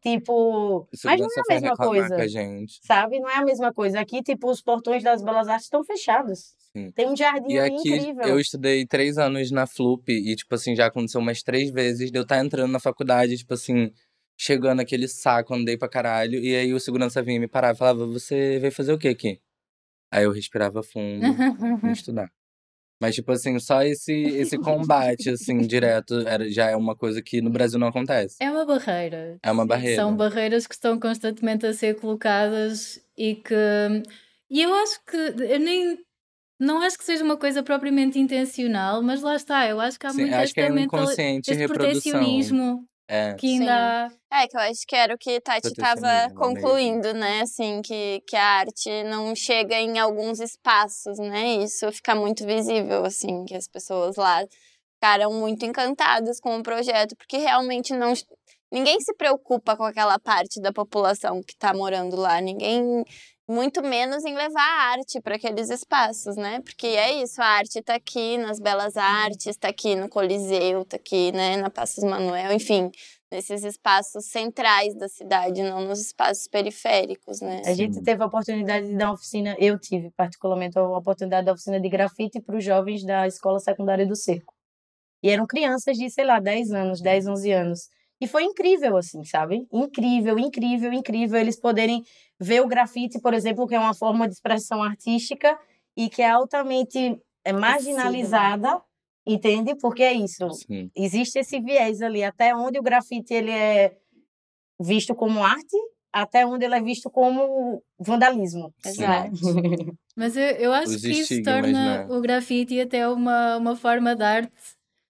Tipo, O mas não é a mesma coisa, a gente. sabe? Não é a mesma coisa. Aqui, tipo, os portões das belas artes estão fechados. Sim. Tem um jardim E aqui incrível. eu estudei três anos na FLUP e, tipo assim, já aconteceu umas três vezes de eu estar entrando na faculdade, tipo assim, chegando aquele saco, andei pra caralho, e aí o segurança vinha me parar e falava, você veio fazer o que aqui? Aí eu respirava fundo, vim estudar. Mas, tipo assim, só esse, esse combate, assim, direto, era, já é uma coisa que no Brasil não acontece. É uma barreira. É uma barreira. São barreiras que estão constantemente a ser colocadas e que. E eu acho que. Eu nem. Não acho que seja uma coisa propriamente intencional, mas lá está. Eu acho que há Sim, muito acho que é esta mental- inconsciente reprodução. protecionismo É. que ainda. É, que eu acho que era o que Tati estava Protecionismo concluindo, né? Assim, que, que a arte não chega em alguns espaços, né? Isso fica muito visível, assim, que as pessoas lá ficaram muito encantadas com o projeto, porque realmente não. Ninguém se preocupa com aquela parte da população que está morando lá. Ninguém. Muito menos em levar a arte para aqueles espaços, né? Porque é isso, a arte está aqui nas Belas Artes, está aqui no Coliseu, está aqui, né, na Passos Manuel, enfim, nesses espaços centrais da cidade, não nos espaços periféricos, né? A gente teve a oportunidade de dar oficina, eu tive particularmente a oportunidade da oficina de grafite para os jovens da escola secundária do Cerco. E eram crianças de, sei lá, 10 anos, 10, 11 anos. E foi incrível, assim, sabe? Incrível, incrível, incrível eles poderem ver o grafite, por exemplo, que é uma forma de expressão artística e que é altamente é, marginalizada, entende? Porque é isso. Sim. Existe esse viés ali, até onde o grafite ele é visto como arte, até onde ele é visto como vandalismo. né? Mas eu, eu acho Os que isso torna né? o grafite até uma, uma forma de arte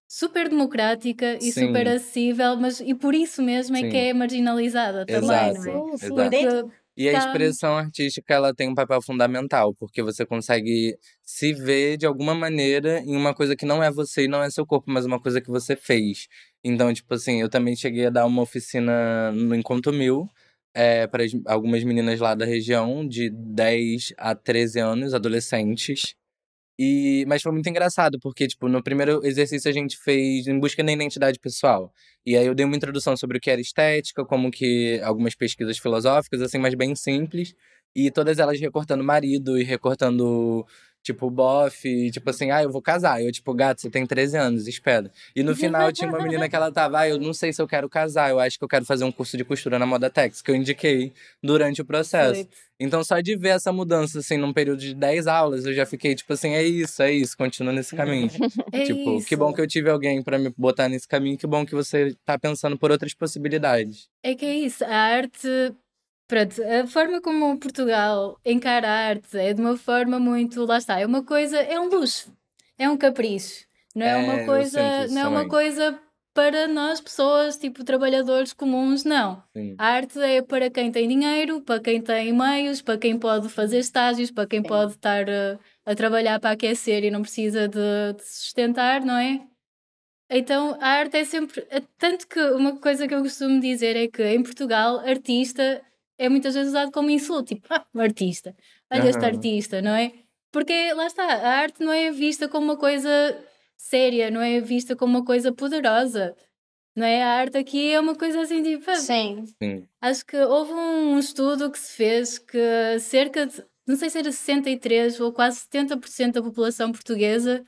super democrática e Sim. super acessível, mas e por isso mesmo é Sim. que é marginalizada também, Exato. não é? Sim, sim, Exato. E a Tá. expressão artística, ela tem um papel fundamental, porque você consegue se ver de alguma maneira em uma coisa que não é você e não é seu corpo, mas uma coisa que você fez. Então, tipo assim, eu também cheguei a dar uma oficina no Encontro Mil, é, para algumas meninas lá da região, de 10 a 13 anos, adolescentes. E, mas foi muito engraçado, porque, tipo, no primeiro exercício a gente fez em busca da identidade pessoal. E aí eu dei uma introdução sobre o que era estética, como que algumas pesquisas filosóficas, assim, mas bem simples. E todas elas recortando marido e recortando, tipo, bofe, tipo assim, ah, eu vou casar. Eu, tipo, gato, você tem 13 anos, espera. E no final tinha uma menina que ela tava, ah, eu não sei se eu quero casar, eu acho que eu quero fazer um curso de costura na Moda Tex, que eu indiquei durante o processo. Então, só de ver essa mudança, assim, num período de 10 aulas, eu já fiquei, tipo assim, é isso, é isso, continua nesse caminho. é tipo, isso. que bom que eu tive alguém pra me botar nesse caminho, que bom que você tá pensando por outras possibilidades. É que é isso, a arte, pronto, a forma como Portugal encara a arte é de uma forma muito, lá está, é uma coisa, é um luxo, é um capricho, não é, É, uma coisa, não é uma coisa para nós pessoas, tipo trabalhadores comuns, não. Sim. A arte é para quem tem dinheiro, para quem tem meios, para quem pode fazer estágios, para quem Sim. pode estar a, a trabalhar para aquecer e não precisa de, de sustentar, não é? Então a arte é sempre. é Tanto que uma coisa que eu costumo dizer é que em Portugal, artista é muitas vezes usado como insulto, tipo, ah, um artista, olha este Aham. artista, não é? Porque lá está, a arte não é vista como uma coisa séria, não é vista como uma coisa poderosa. Não é? A arte aqui é uma coisa assim tipo. ah, Sim. Sim. Acho que houve um estudo que se fez que cerca de, não sei se era 63 ou quase 70% da população portuguesa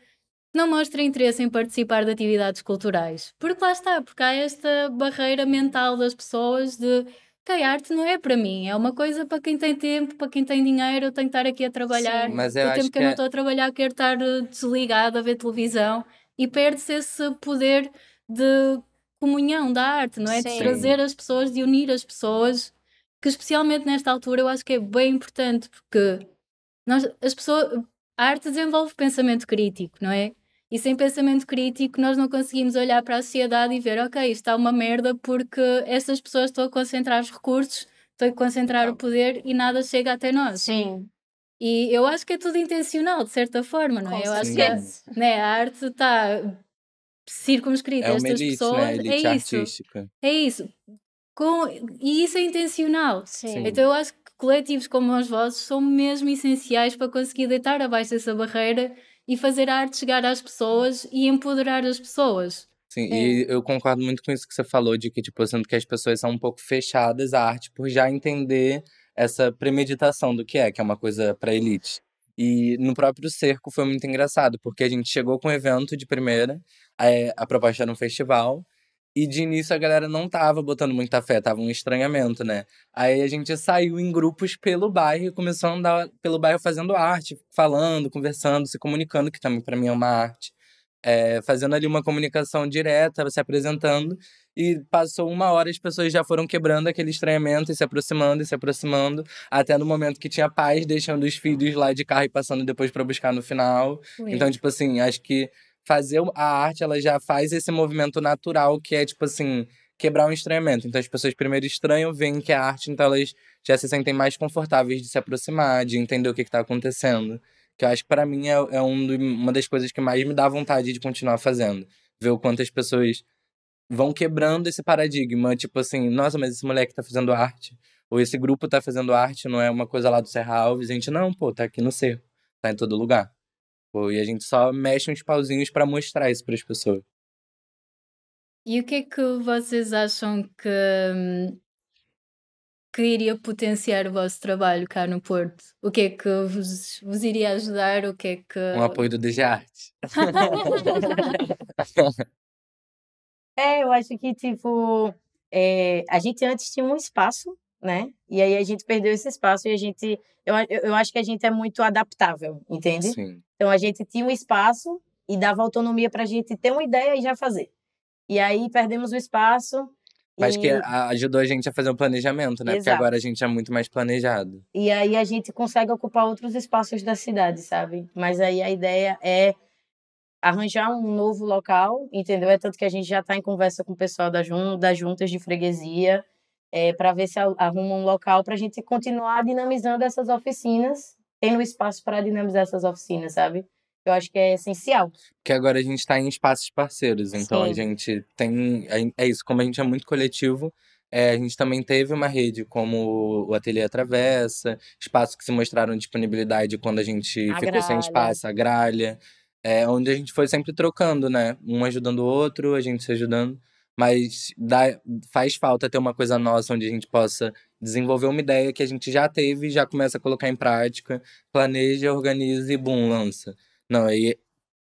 não mostra interesse em participar de atividades culturais. Porque lá está, porque há esta barreira mental das pessoas de que a arte não é para mim, é uma coisa para quem tem tempo, para quem tem dinheiro, eu tenho que estar aqui a trabalhar. Sim. Mas eu o acho tempo que que eu não é- estou a trabalhar, quero estar eh, desligado a ver televisão e perde-se esse poder de comunhão da arte, não é? De Sim. trazer as pessoas, de unir as pessoas, que especialmente nesta altura eu acho que é bem importante, porque nós, as pessoas, a arte desenvolve pensamento crítico, não é? E sem pensamento crítico nós não conseguimos olhar para a sociedade e ver, ok, isto está uma merda porque essas pessoas estão a concentrar os recursos, estão a concentrar o poder e nada chega até nós. Sim. E eu acho que é tudo intencional, de certa forma, não é? Eu acho que a, né, a arte está circunscrita É a estas elite, pessoas. né? Elite é isso. artística. É isso. Com, e isso é intencional. Sim. Então eu acho que coletivos como os vossos são mesmo essenciais para conseguir deitar abaixo dessa barreira e fazer a arte chegar às pessoas e empoderar as pessoas. Sim, É. e eu concordo muito com isso que você falou, de que, tipo, sinto que as pessoas são um pouco fechadas à arte por já entender essa premeditação do que é, que é uma coisa pra elite. E no próprio cerco foi muito engraçado, porque a gente chegou com o evento de primeira, é, a proposta era um festival, e de início a galera não tava botando muita fé, tava um estranhamento, né? Aí a gente saiu em grupos pelo bairro e começou a andar pelo bairro fazendo arte, falando, conversando, se comunicando, que também pra mim é uma arte é, fazendo ali uma comunicação direta, se apresentando, e passou uma hora as pessoas já foram quebrando aquele estranhamento e se aproximando e se aproximando, até no momento que tinha pais deixando os filhos lá de carro e passando depois para buscar no final. Então, tipo assim, acho que fazer a arte, ela já faz esse movimento natural que é, tipo assim, quebrar um estranhamento. Então, as pessoas primeiro estranham, veem que é arte, então elas já se sentem mais confortáveis de se aproximar, de entender o que está acontecendo. Que eu acho que pra mim é, é um uma das coisas que mais me dá vontade de continuar fazendo. Ver o quanto as pessoas vão quebrando esse paradigma. Tipo assim, nossa, mas esse moleque tá fazendo arte. Ou esse grupo tá fazendo arte, não é uma coisa lá do Serra Alves. A gente, não, pô, tá aqui no cerco. Tá em todo lugar. Pô, e a gente só mexe uns pauzinhos pra mostrar isso pras pessoas. E o que é que vocês acham que, hum, que iria potenciar o vosso trabalho cá no Porto? O que é que vos, vos iria ajudar? O que é que. Um apoio do DG Arte. É, eu acho que, tipo, é, a gente antes tinha um espaço, né? E aí a gente perdeu esse espaço e a gente. Eu eu acho que a gente é muito adaptável, entende? Sim. Então a gente tinha um espaço e dava autonomia pra gente ter uma ideia e já fazer. E aí perdemos o espaço. Mas e, que a- ajudou a gente a fazer um planejamento, né? Porque Exato. agora a gente é muito mais planejado. e aí a gente consegue ocupar outros espaços da cidade, sabe? Mas aí a ideia é arranjar um novo local, entendeu? É tanto que a gente já está em conversa com o pessoal da jun das juntas de freguesia é, para ver se a- arruma um local para a gente continuar dinamizando essas oficinas, tendo espaço para dinamizar essas oficinas, sabe? Eu acho que é essencial. que agora a gente está em espaços parceiros. Então a Sim. gente tem. É isso, como a gente é muito coletivo, é, a gente também teve uma rede como o Ateliê Atravessa, espaços que se mostraram disponibilidade quando a gente A ficou sem gralha. espaço, a gralha. É, onde a gente foi sempre trocando, né? Um ajudando o outro, a gente se ajudando. Mas dá, faz falta ter uma coisa nossa onde a gente possa desenvolver uma ideia que a gente já teve e já começa a colocar em prática, planeja, organiza e bum, lança. Não, aí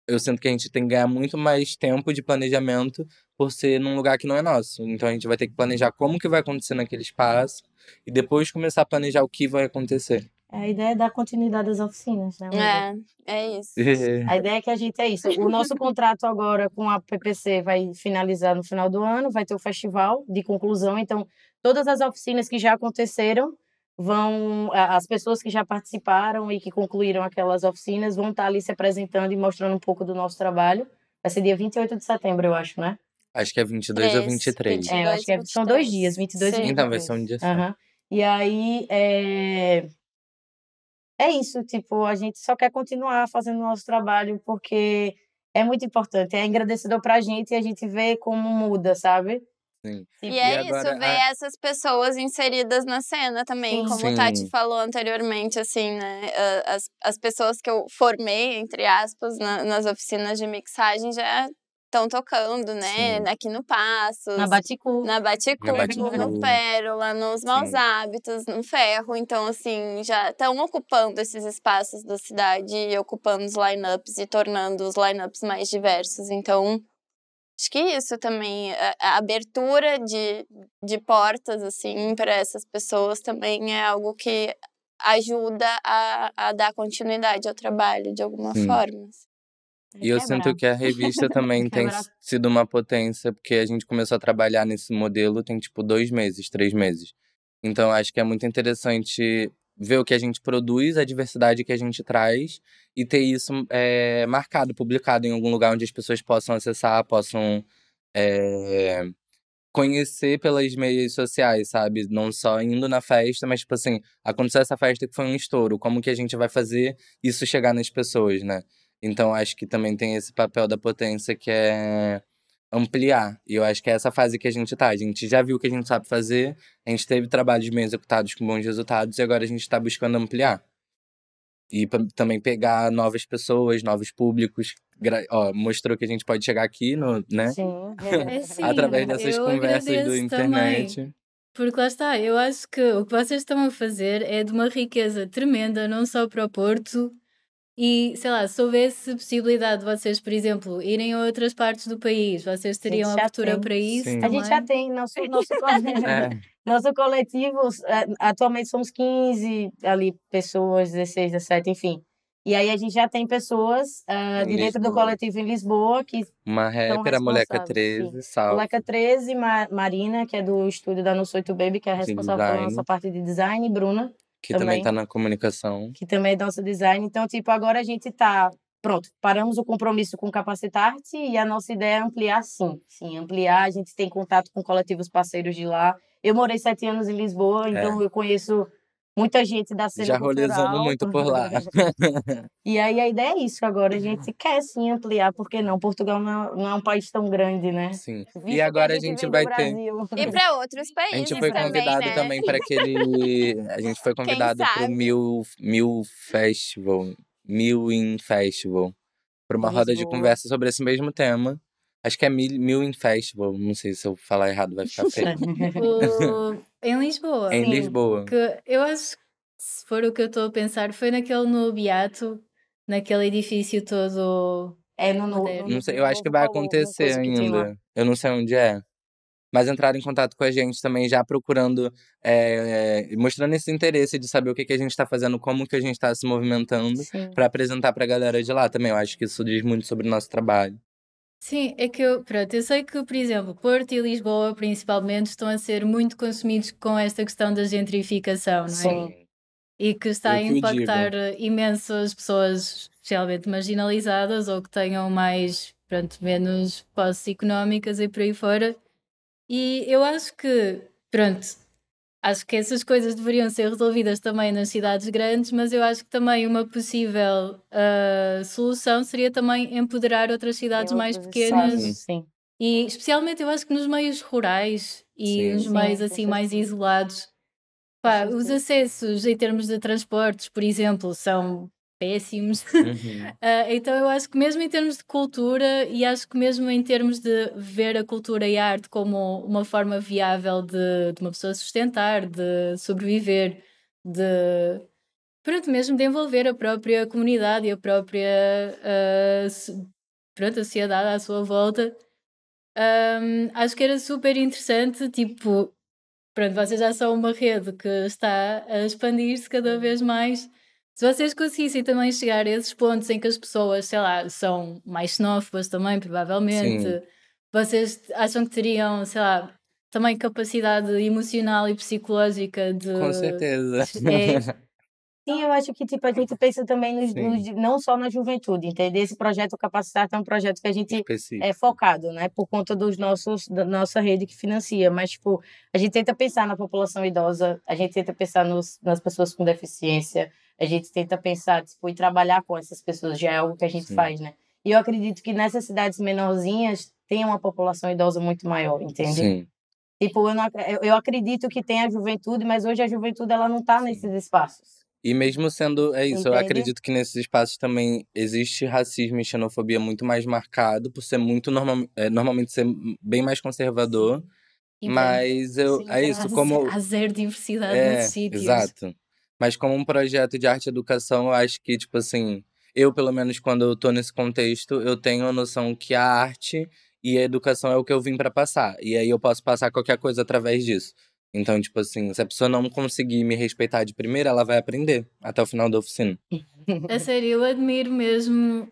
eu sinto que a gente tem que ganhar muito mais tempo de planejamento por ser num lugar que não é nosso. Então a gente vai ter que planejar como que vai acontecer naquele espaço e depois começar a planejar o que vai acontecer. A ideia é dar continuidade às oficinas, né? amiga? É, é isso. A ideia é que a gente é isso. O nosso contrato agora com a PPC vai finalizar no final do ano, vai ter o festival de conclusão. Então, todas as oficinas que já aconteceram vão. As pessoas que já participaram e que concluíram aquelas oficinas vão estar ali se apresentando e mostrando um pouco do nosso trabalho. Vai ser dia 28 de setembro, eu acho, né? Acho que é 22 ou Três, 23. É, eu acho que é- são dois dias, 22 e Sim. Então vai ser um dia só. Aham. E aí, é... é isso, tipo, a gente só quer continuar fazendo o nosso trabalho porque é muito importante, é engrandecedor pra gente e a gente vê como muda, sabe? Sim. Tipo, E é E agora, isso, ver a- essas pessoas inseridas na cena também, Sim. como Sim. o Tati falou anteriormente, assim, né? As, as pessoas que eu formei, entre aspas, na- nas oficinas de mixagem já estão tocando, né? Sim. Aqui no Passos. na Baticu. Na Baticu, Na Baticu. no Pérola, nos Maus Sim. Hábitos, no Ferro. Então, assim, já estão ocupando esses espaços da cidade e ocupando os lineups e tornando os lineups mais diversos. Então, acho que isso também, a, a abertura de, de portas, assim, para essas pessoas também é algo que ajuda a, a dar continuidade ao trabalho de alguma Sim. forma. E eu sinto que a revista também tem sido uma potência, porque a gente começou a trabalhar nesse modelo tem tipo dois meses, três meses. Então acho que é muito interessante ver o que a gente produz, a diversidade que a gente traz e ter isso é, marcado, publicado em algum lugar onde as pessoas possam acessar, possam é, conhecer pelas meias sociais, sabe? Não só indo na festa, mas, tipo assim, aconteceu essa festa que foi um estouro. Como que a gente vai fazer isso chegar nas pessoas, né? Então, acho que também tem esse papel da potência que é ampliar. E eu acho que é essa fase que a gente tá. A gente já viu o que a gente sabe fazer, a gente teve trabalhos bem executados com bons resultados e agora a gente está buscando ampliar. E também pegar novas pessoas, novos públicos. Ó, mostrou que a gente pode chegar aqui, no, né? Sim, É, sim, Através dessas eu conversas do internet. também. Porque lá está, eu acho que o que vocês estão a fazer é de uma riqueza tremenda, não só para o Porto, e sei lá, se houvesse possibilidade de vocês, por exemplo, irem a outras partes do país, vocês teriam já abertura tem. para isso Sim. A gente já tem nosso, nosso, coletivo, É, nosso coletivo, atualmente somos 15 ali, pessoas, 16, 17, enfim. E aí a gente já tem pessoas Em de dentro do Lisboa. coletivo em Lisboa, que uma rapper, a Moleca responsáveis, 13, salve. Moleca 13, Ma- Marina, que é do estúdio da No Soito Baby, que é a responsável pela design. nossa parte de design, e Bruna, Que também também. tá na comunicação. que também é nosso design. Então, tipo, agora a gente tá, pronto, paramos o compromisso com o Capacitarte e a nossa ideia é ampliar sim. Sim, ampliar. A gente tem contato com coletivos parceiros de lá. Eu morei sete anos em Lisboa, então eu conheço muita gente da cena. Já cultural. rolezamos muito por lá. E aí a ideia é isso agora. A gente quer sim ampliar, porque não? Portugal não é, não é um país tão grande, né? Sim. Visto E agora a gente vem do vai ter. E para outros A países gente foi também, convidado né? também para aquele. A gente foi convidado pro sabe? Mil, Mil Festival. Mil in Festival. Para uma roda de Lisboa. conversa sobre esse mesmo tema. Acho que é Mil, Mil in Festival. Não sei se eu falar errado vai ficar feio. O- em Lisboa. em Sim. Lisboa. Que eu acho que, se for o que eu estou a pensar, foi naquele no Beato, naquele edifício todo. É no, no, Moderno. no Não sei, eu acho que novo vai acontecer lá. ainda. Eu não sei onde é. Mas entraram em contato com a gente também, já procurando, é, é, mostrando esse interesse de saber o que, que a gente está fazendo, como que a gente está se movimentando, para apresentar para a galera de lá também. Eu acho que isso diz muito sobre o nosso trabalho. Sim, é que eu, pronto, eu sei que, por exemplo, Porto e Lisboa, principalmente, estão a ser muito consumidos com esta questão da gentrificação, não é? Sim. E que está a Eu digo. impactar imensas pessoas, especialmente marginalizadas ou que tenham mais, pronto, menos posses económicas e por aí fora. E eu acho que, pronto, acho que essas coisas deveriam ser resolvidas também nas cidades grandes, mas eu acho que também uma possível ah, solução seria também empoderar outras cidades mais pequenas Sim. e especialmente eu acho que nos meios rurais e Sim. nos Sim, meios assim mais isolados. Pá, os acessos em termos de transportes, por exemplo, são péssimos. Uhum. Ah, então eu acho que mesmo em termos de cultura e acho que mesmo em termos de ver a cultura e a arte como uma forma viável de, de uma pessoa sustentar, de sobreviver, de pronto, mesmo de envolver a própria comunidade e a própria so- pronto, a sociedade à sua volta. Ahm, acho que era super interessante, tipo, pronto, vocês já são uma rede que está a expandir-se cada vez mais. Se vocês conseguissem também chegar a esses pontos em que as pessoas, sei lá, são mais xenófobas também, provavelmente, Sim. vocês acham que teriam, sei lá, também capacidade emocional e psicológica de. Com certeza. É, Sim, eu acho que tipo, a gente pensa também nos, nos- não só na juventude, entende? Esse projeto Capacitar é um projeto que a gente Específico. é focado, né? Por conta dos nossos, da nossa rede que financia. Mas, tipo, a gente tenta pensar na população idosa, a gente tenta pensar nos, nas pessoas com deficiência, a gente tenta pensar, tipo, e trabalhar com essas pessoas, já é algo que a gente Sim. faz, né? E eu acredito que nessas cidades menorzinhas tem uma população idosa muito maior, entende? Sim. Tipo, eu, não, eu, acredito que tem a juventude, mas hoje a juventude ela não tá Sim. nesses espaços. E mesmo sendo, é isso, eu acredito que nesses espaços também existe racismo e xenofobia muito mais marcado, por ser muito normal, é, normalmente ser bem mais conservador. então, Mas eu, Sim, é há isso, como. zero diversidade É, nesses sítios. exato. Mas como um projeto de arte e educação, eu acho que, tipo assim, eu, pelo menos, quando eu tô nesse contexto, eu tenho a noção que a arte e a educação é o que eu vim pra passar. E aí eu posso passar qualquer coisa através disso. Então, tipo assim, se a pessoa não conseguir me respeitar de primeira, ela vai aprender até o final da oficina. A sério, eu admiro mesmo.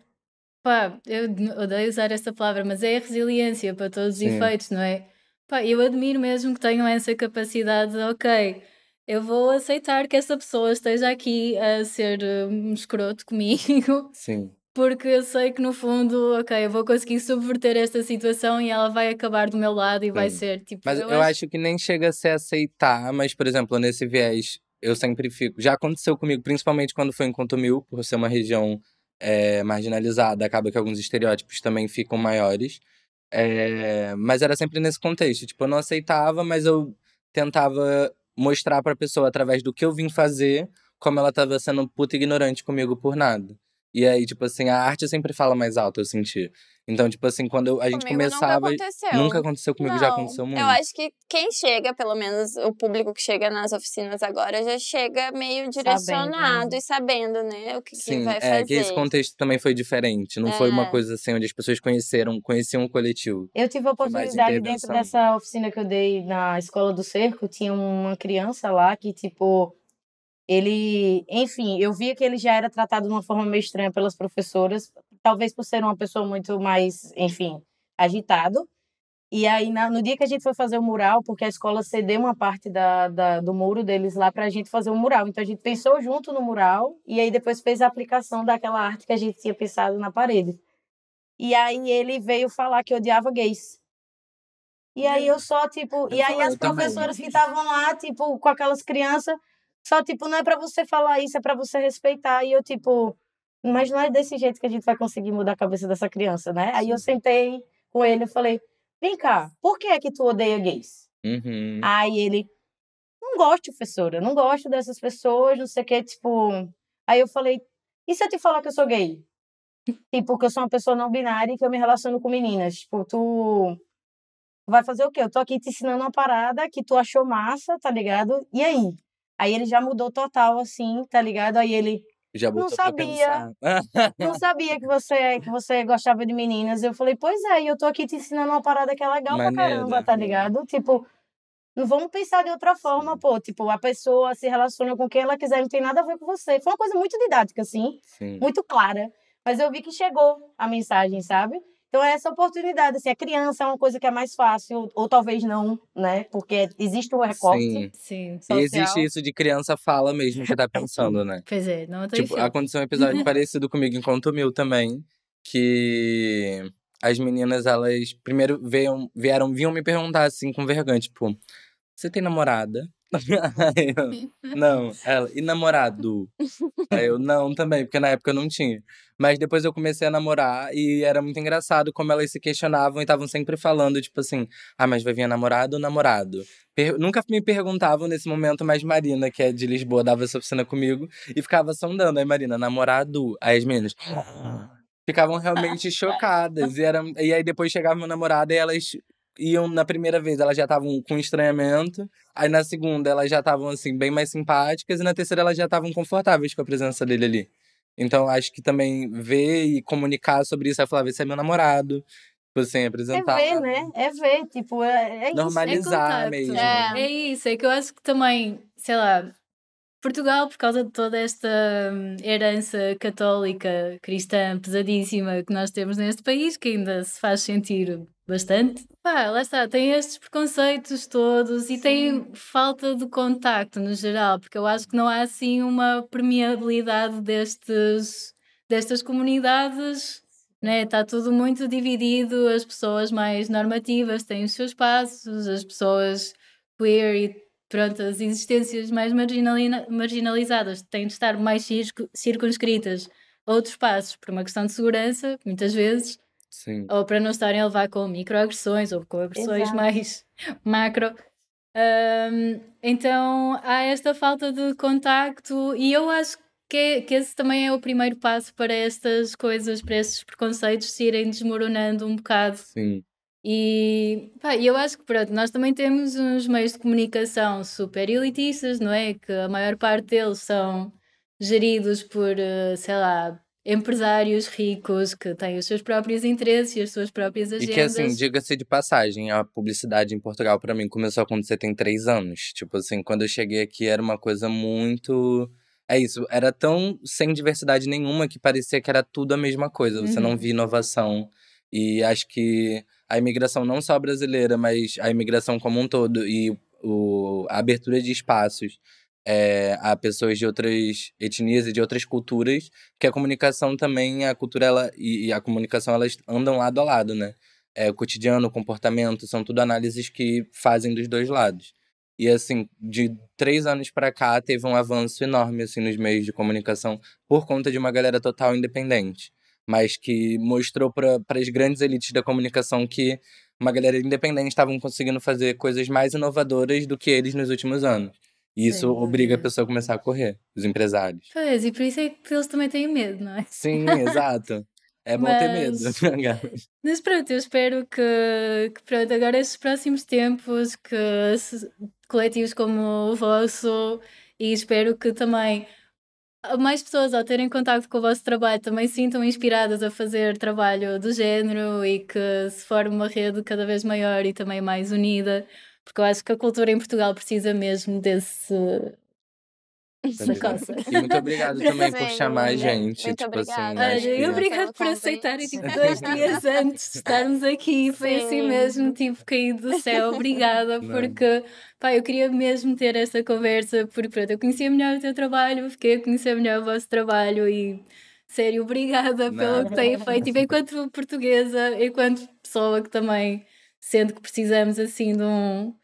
Pá, eu odeio usar esta palavra, mas é a resiliência para todos os Sim. efeitos, não é? Pá, eu admiro mesmo que tenham essa capacidade de, ok, eu vou aceitar que essa pessoa esteja aqui a ser uh, um escroto comigo Sim. porque eu sei que no fundo, ok, eu vou conseguir subverter esta situação e ela vai acabar do meu lado e vai Sim. ser tipo. Mas eu, acho... que nem chega a se aceitar, mas, por exemplo, nesse viés, eu sempre fico. Já aconteceu comigo, principalmente quando foi em Contumil, por ser uma região é, marginalizada, acaba que alguns estereótipos também ficam maiores. É, mas era sempre nesse contexto. Tipo, eu não aceitava, mas eu tentava mostrar pra pessoa através do que eu vim fazer como ela tava sendo puta ignorante comigo por nada. E aí, tipo assim, a arte sempre fala mais alto, eu senti. Então, tipo assim, quando eu- a gente Comigo começava. Nunca aconteceu. Nunca aconteceu comigo, já Não, aconteceu muito. Eu acho que quem chega, pelo menos o público que chega nas oficinas agora, já chega meio direcionado né? e sabendo, né, o que, que Sim, vai é fazer. que esse contexto também foi diferente. Não foi uma É. coisa assim onde as pessoas conheceram, conheciam o coletivo. Eu tive a oportunidade dentro dessa oficina que eu dei na escola do cerco, tinha uma criança lá que, tipo, ele, enfim, eu via que ele já era tratado de uma forma meio estranha pelas professoras, talvez por ser uma pessoa muito mais, enfim, agitado. E aí, no dia que a gente foi fazer o mural, porque a escola cedeu uma parte da, da- do muro deles lá pra gente fazer o mural. Então a gente pensou junto no mural e aí depois fez a aplicação daquela arte que a gente tinha pensado na parede. E aí ele veio falar que odiava gays. E aí eu só, tipo, e Eu aí falei, as eu também. professoras que estavam lá, tipo, com aquelas crianças, só, tipo, não é pra você falar isso, é pra você respeitar. E eu, tipo, mas não é desse jeito que a gente vai conseguir mudar a cabeça dessa criança, né? Aí eu sentei com ele e falei, vem cá, por que é que tu odeia gays? Uhum. Aí ele, não gosto, professora, não gosto dessas pessoas, não sei o que, tipo. Aí eu falei, e se eu te falar que eu sou gay? Tipo, que eu sou uma pessoa não binária e que eu me relaciono com meninas. Tipo, tu vai fazer o quê? Eu tô aqui te ensinando uma parada que tu achou massa, tá ligado? E aí? Aí ele já mudou total, assim, tá ligado? Aí ele, Já não botou pra sabia. não sabia que você, que você gostava de meninas. Eu falei, pois é, e eu tô aqui te ensinando uma parada que é legal pra Maneiro, caramba, tá ligado? Tipo, não vamos pensar de outra forma, pô. Tipo, a pessoa se relaciona com quem ela quiser, não tem nada a ver com você. Foi uma coisa muito didática, assim, Sim. muito clara. Mas eu vi que chegou a mensagem, sabe? Então, é essa oportunidade, assim, a criança é uma coisa que é mais fácil, ou talvez não, né? Porque existe o recorte Sim. Sim. social. E existe isso de criança fala mesmo que tá pensando, né? Pois é, não tem Tipo, aconteceu um episódio parecido comigo em Conto Mil também. Que as meninas, elas primeiro vieram, vieram, vinham me perguntar assim, com vergonha, tipo, você tem namorada? Eu, não, ela, e namorado? Aí eu, não, também, porque na época eu não tinha. Mas depois eu comecei a namorar e era muito engraçado como elas se questionavam e estavam sempre falando, tipo assim, ah, mas vai vir namorado ou namorado? Per- Nunca me perguntavam nesse momento, mas Marina, que é de Lisboa, dava essa oficina comigo e ficava sondando. Aí, Marina, namorado? Aí as meninas ficavam realmente chocadas. E, era, e aí depois chegava meu namorado e elas iam na primeira vez, elas já estavam com estranhamento. Aí na segunda elas já estavam assim, bem mais simpáticas. E na terceira elas já estavam confortáveis com a presença dele ali. Então acho que também ver e comunicar sobre isso, aí falar, esse é meu namorado. Tipo assim, É apresentar. ver, né? É ver, tipo, é, é isso. Normalizar É mesmo. É. É isso, é que eu acho que também, sei lá, Portugal, por causa de toda esta hum, herança católica cristã pesadíssima que nós temos neste país, que ainda se faz sentir bastante, pá, lá está, tem estes preconceitos todos e tem falta de contacto no geral, porque eu acho que não há assim uma permeabilidade destes, destas comunidades. Né? Está tudo muito dividido, as pessoas mais normativas têm os seus passos, as pessoas queer e pronto, as existências mais marginali- marginalizadas têm de estar mais circu- circunscritas a outros passos por uma questão de segurança, muitas vezes, Sim. ou para não estarem a levar com microagressões ou com agressões Exato. mais macro. Ahm, então há esta falta de contacto e eu acho que, que esse também é o primeiro passo para estas coisas, para estes preconceitos se irem desmoronando um bocado. Sim. E pá, eu acho que pronto, nós também temos uns meios de comunicação super elitistas, não é? Que a maior parte deles são geridos por, eh, sei lá, empresários ricos que têm os seus próprios interesses e as suas próprias E agendas. que assim, diga-se de passagem, a publicidade em Portugal pra mim começou a acontecer tem três anos. Tipo assim, quando eu cheguei aqui era uma coisa muito. É isso, era tão sem diversidade nenhuma que parecia que era tudo a mesma coisa. Você não Uhum. via inovação. E acho que a imigração não só brasileira, mas a imigração como um todo e o, a abertura de espaços é, a pessoas de outras etnias e de outras culturas, porque a comunicação também, a cultura ela, e, e a comunicação elas andam lado a lado, né? É, o cotidiano, o comportamento, são tudo análises que fazem dos dois lados. E assim, de três anos para cá, teve um avanço enorme assim nos meios de comunicação por conta de uma galera total independente, mas que mostrou para as grandes elites da comunicação que uma galera independente estavam conseguindo fazer coisas mais inovadoras do que eles nos últimos anos. E isso obriga a dúvida. pessoa a começar a correr, os empresários. Pois, e por isso é que eles também têm medo, não é? Sim, exato. É bom ter medo. Mas- Mas pronto, eu espero que, que pronto, agora estes próximos tempos, que se- coletivos como o vosso, e espero que também mais pessoas ao terem contato com o vosso trabalho também sintam inspiradas a fazer trabalho do género e que se forme uma rede cada vez maior e também mais unida, porque eu acho que a cultura em Portugal precisa mesmo desse coisa. E muito obrigado também por chamar a muito gente. tipo obrigada. assim, Olha, e que- obrigado por Pelo aceitarem tipo, dois dias antes de estarmos aqui. Foi assim Sim. mesmo, tipo, caído do céu. Obrigada, Não. porque pá, eu queria mesmo ter esta conversa, porque pronto, eu conhecia melhor o teu trabalho, fiquei a conhecer melhor o vosso trabalho e sério, obrigada pelo Nada. que têm feito. E enquanto portuguesa, enquanto pessoa que também sendo que precisamos assim de um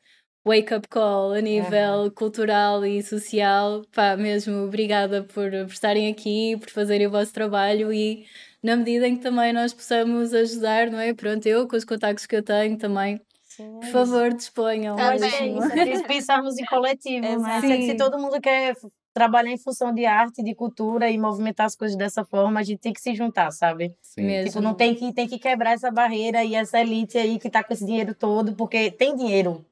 wake-up call a nível cultural e social. Pá, mesmo obrigada por, por estarem aqui, por fazerem o vosso trabalho e na medida em que também nós possamos ajudar, não é? Pronto, eu com os contactos que eu tenho também, Sim, por favor, disponham. Que é Também. isso, é preciso pensarmos em coletivo, né? Exato. Se, se Sim. todo mundo quer trabalhar em função de arte, de cultura e movimentar as coisas dessa forma, a gente tem que se juntar, sabe? Sim. Mesmo. Tipo, não tem que, tem que quebrar essa barreira e essa elite aí que tá com esse dinheiro todo, porque tem dinheiro.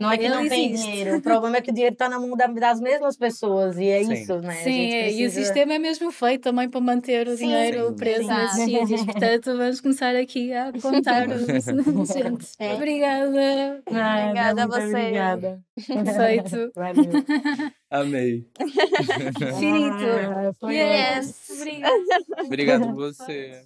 Não é que não tem dinheiro. O problema é que o dinheiro tá na mão da- das mesmas pessoas. E é Sim. isso, né? Sim, é, e o precisa- sistema é mesmo feito também para manter o Sim, dinheiro sim. preso Exato. sítios. Portanto, vamos começar aqui a contar os gente. É. Obrigada. Nada, Obrigada a muito você. Obrigada. Perfeito. Valeu. Amei. Finito. Ah, Yes. Obrigada. Obrigado você.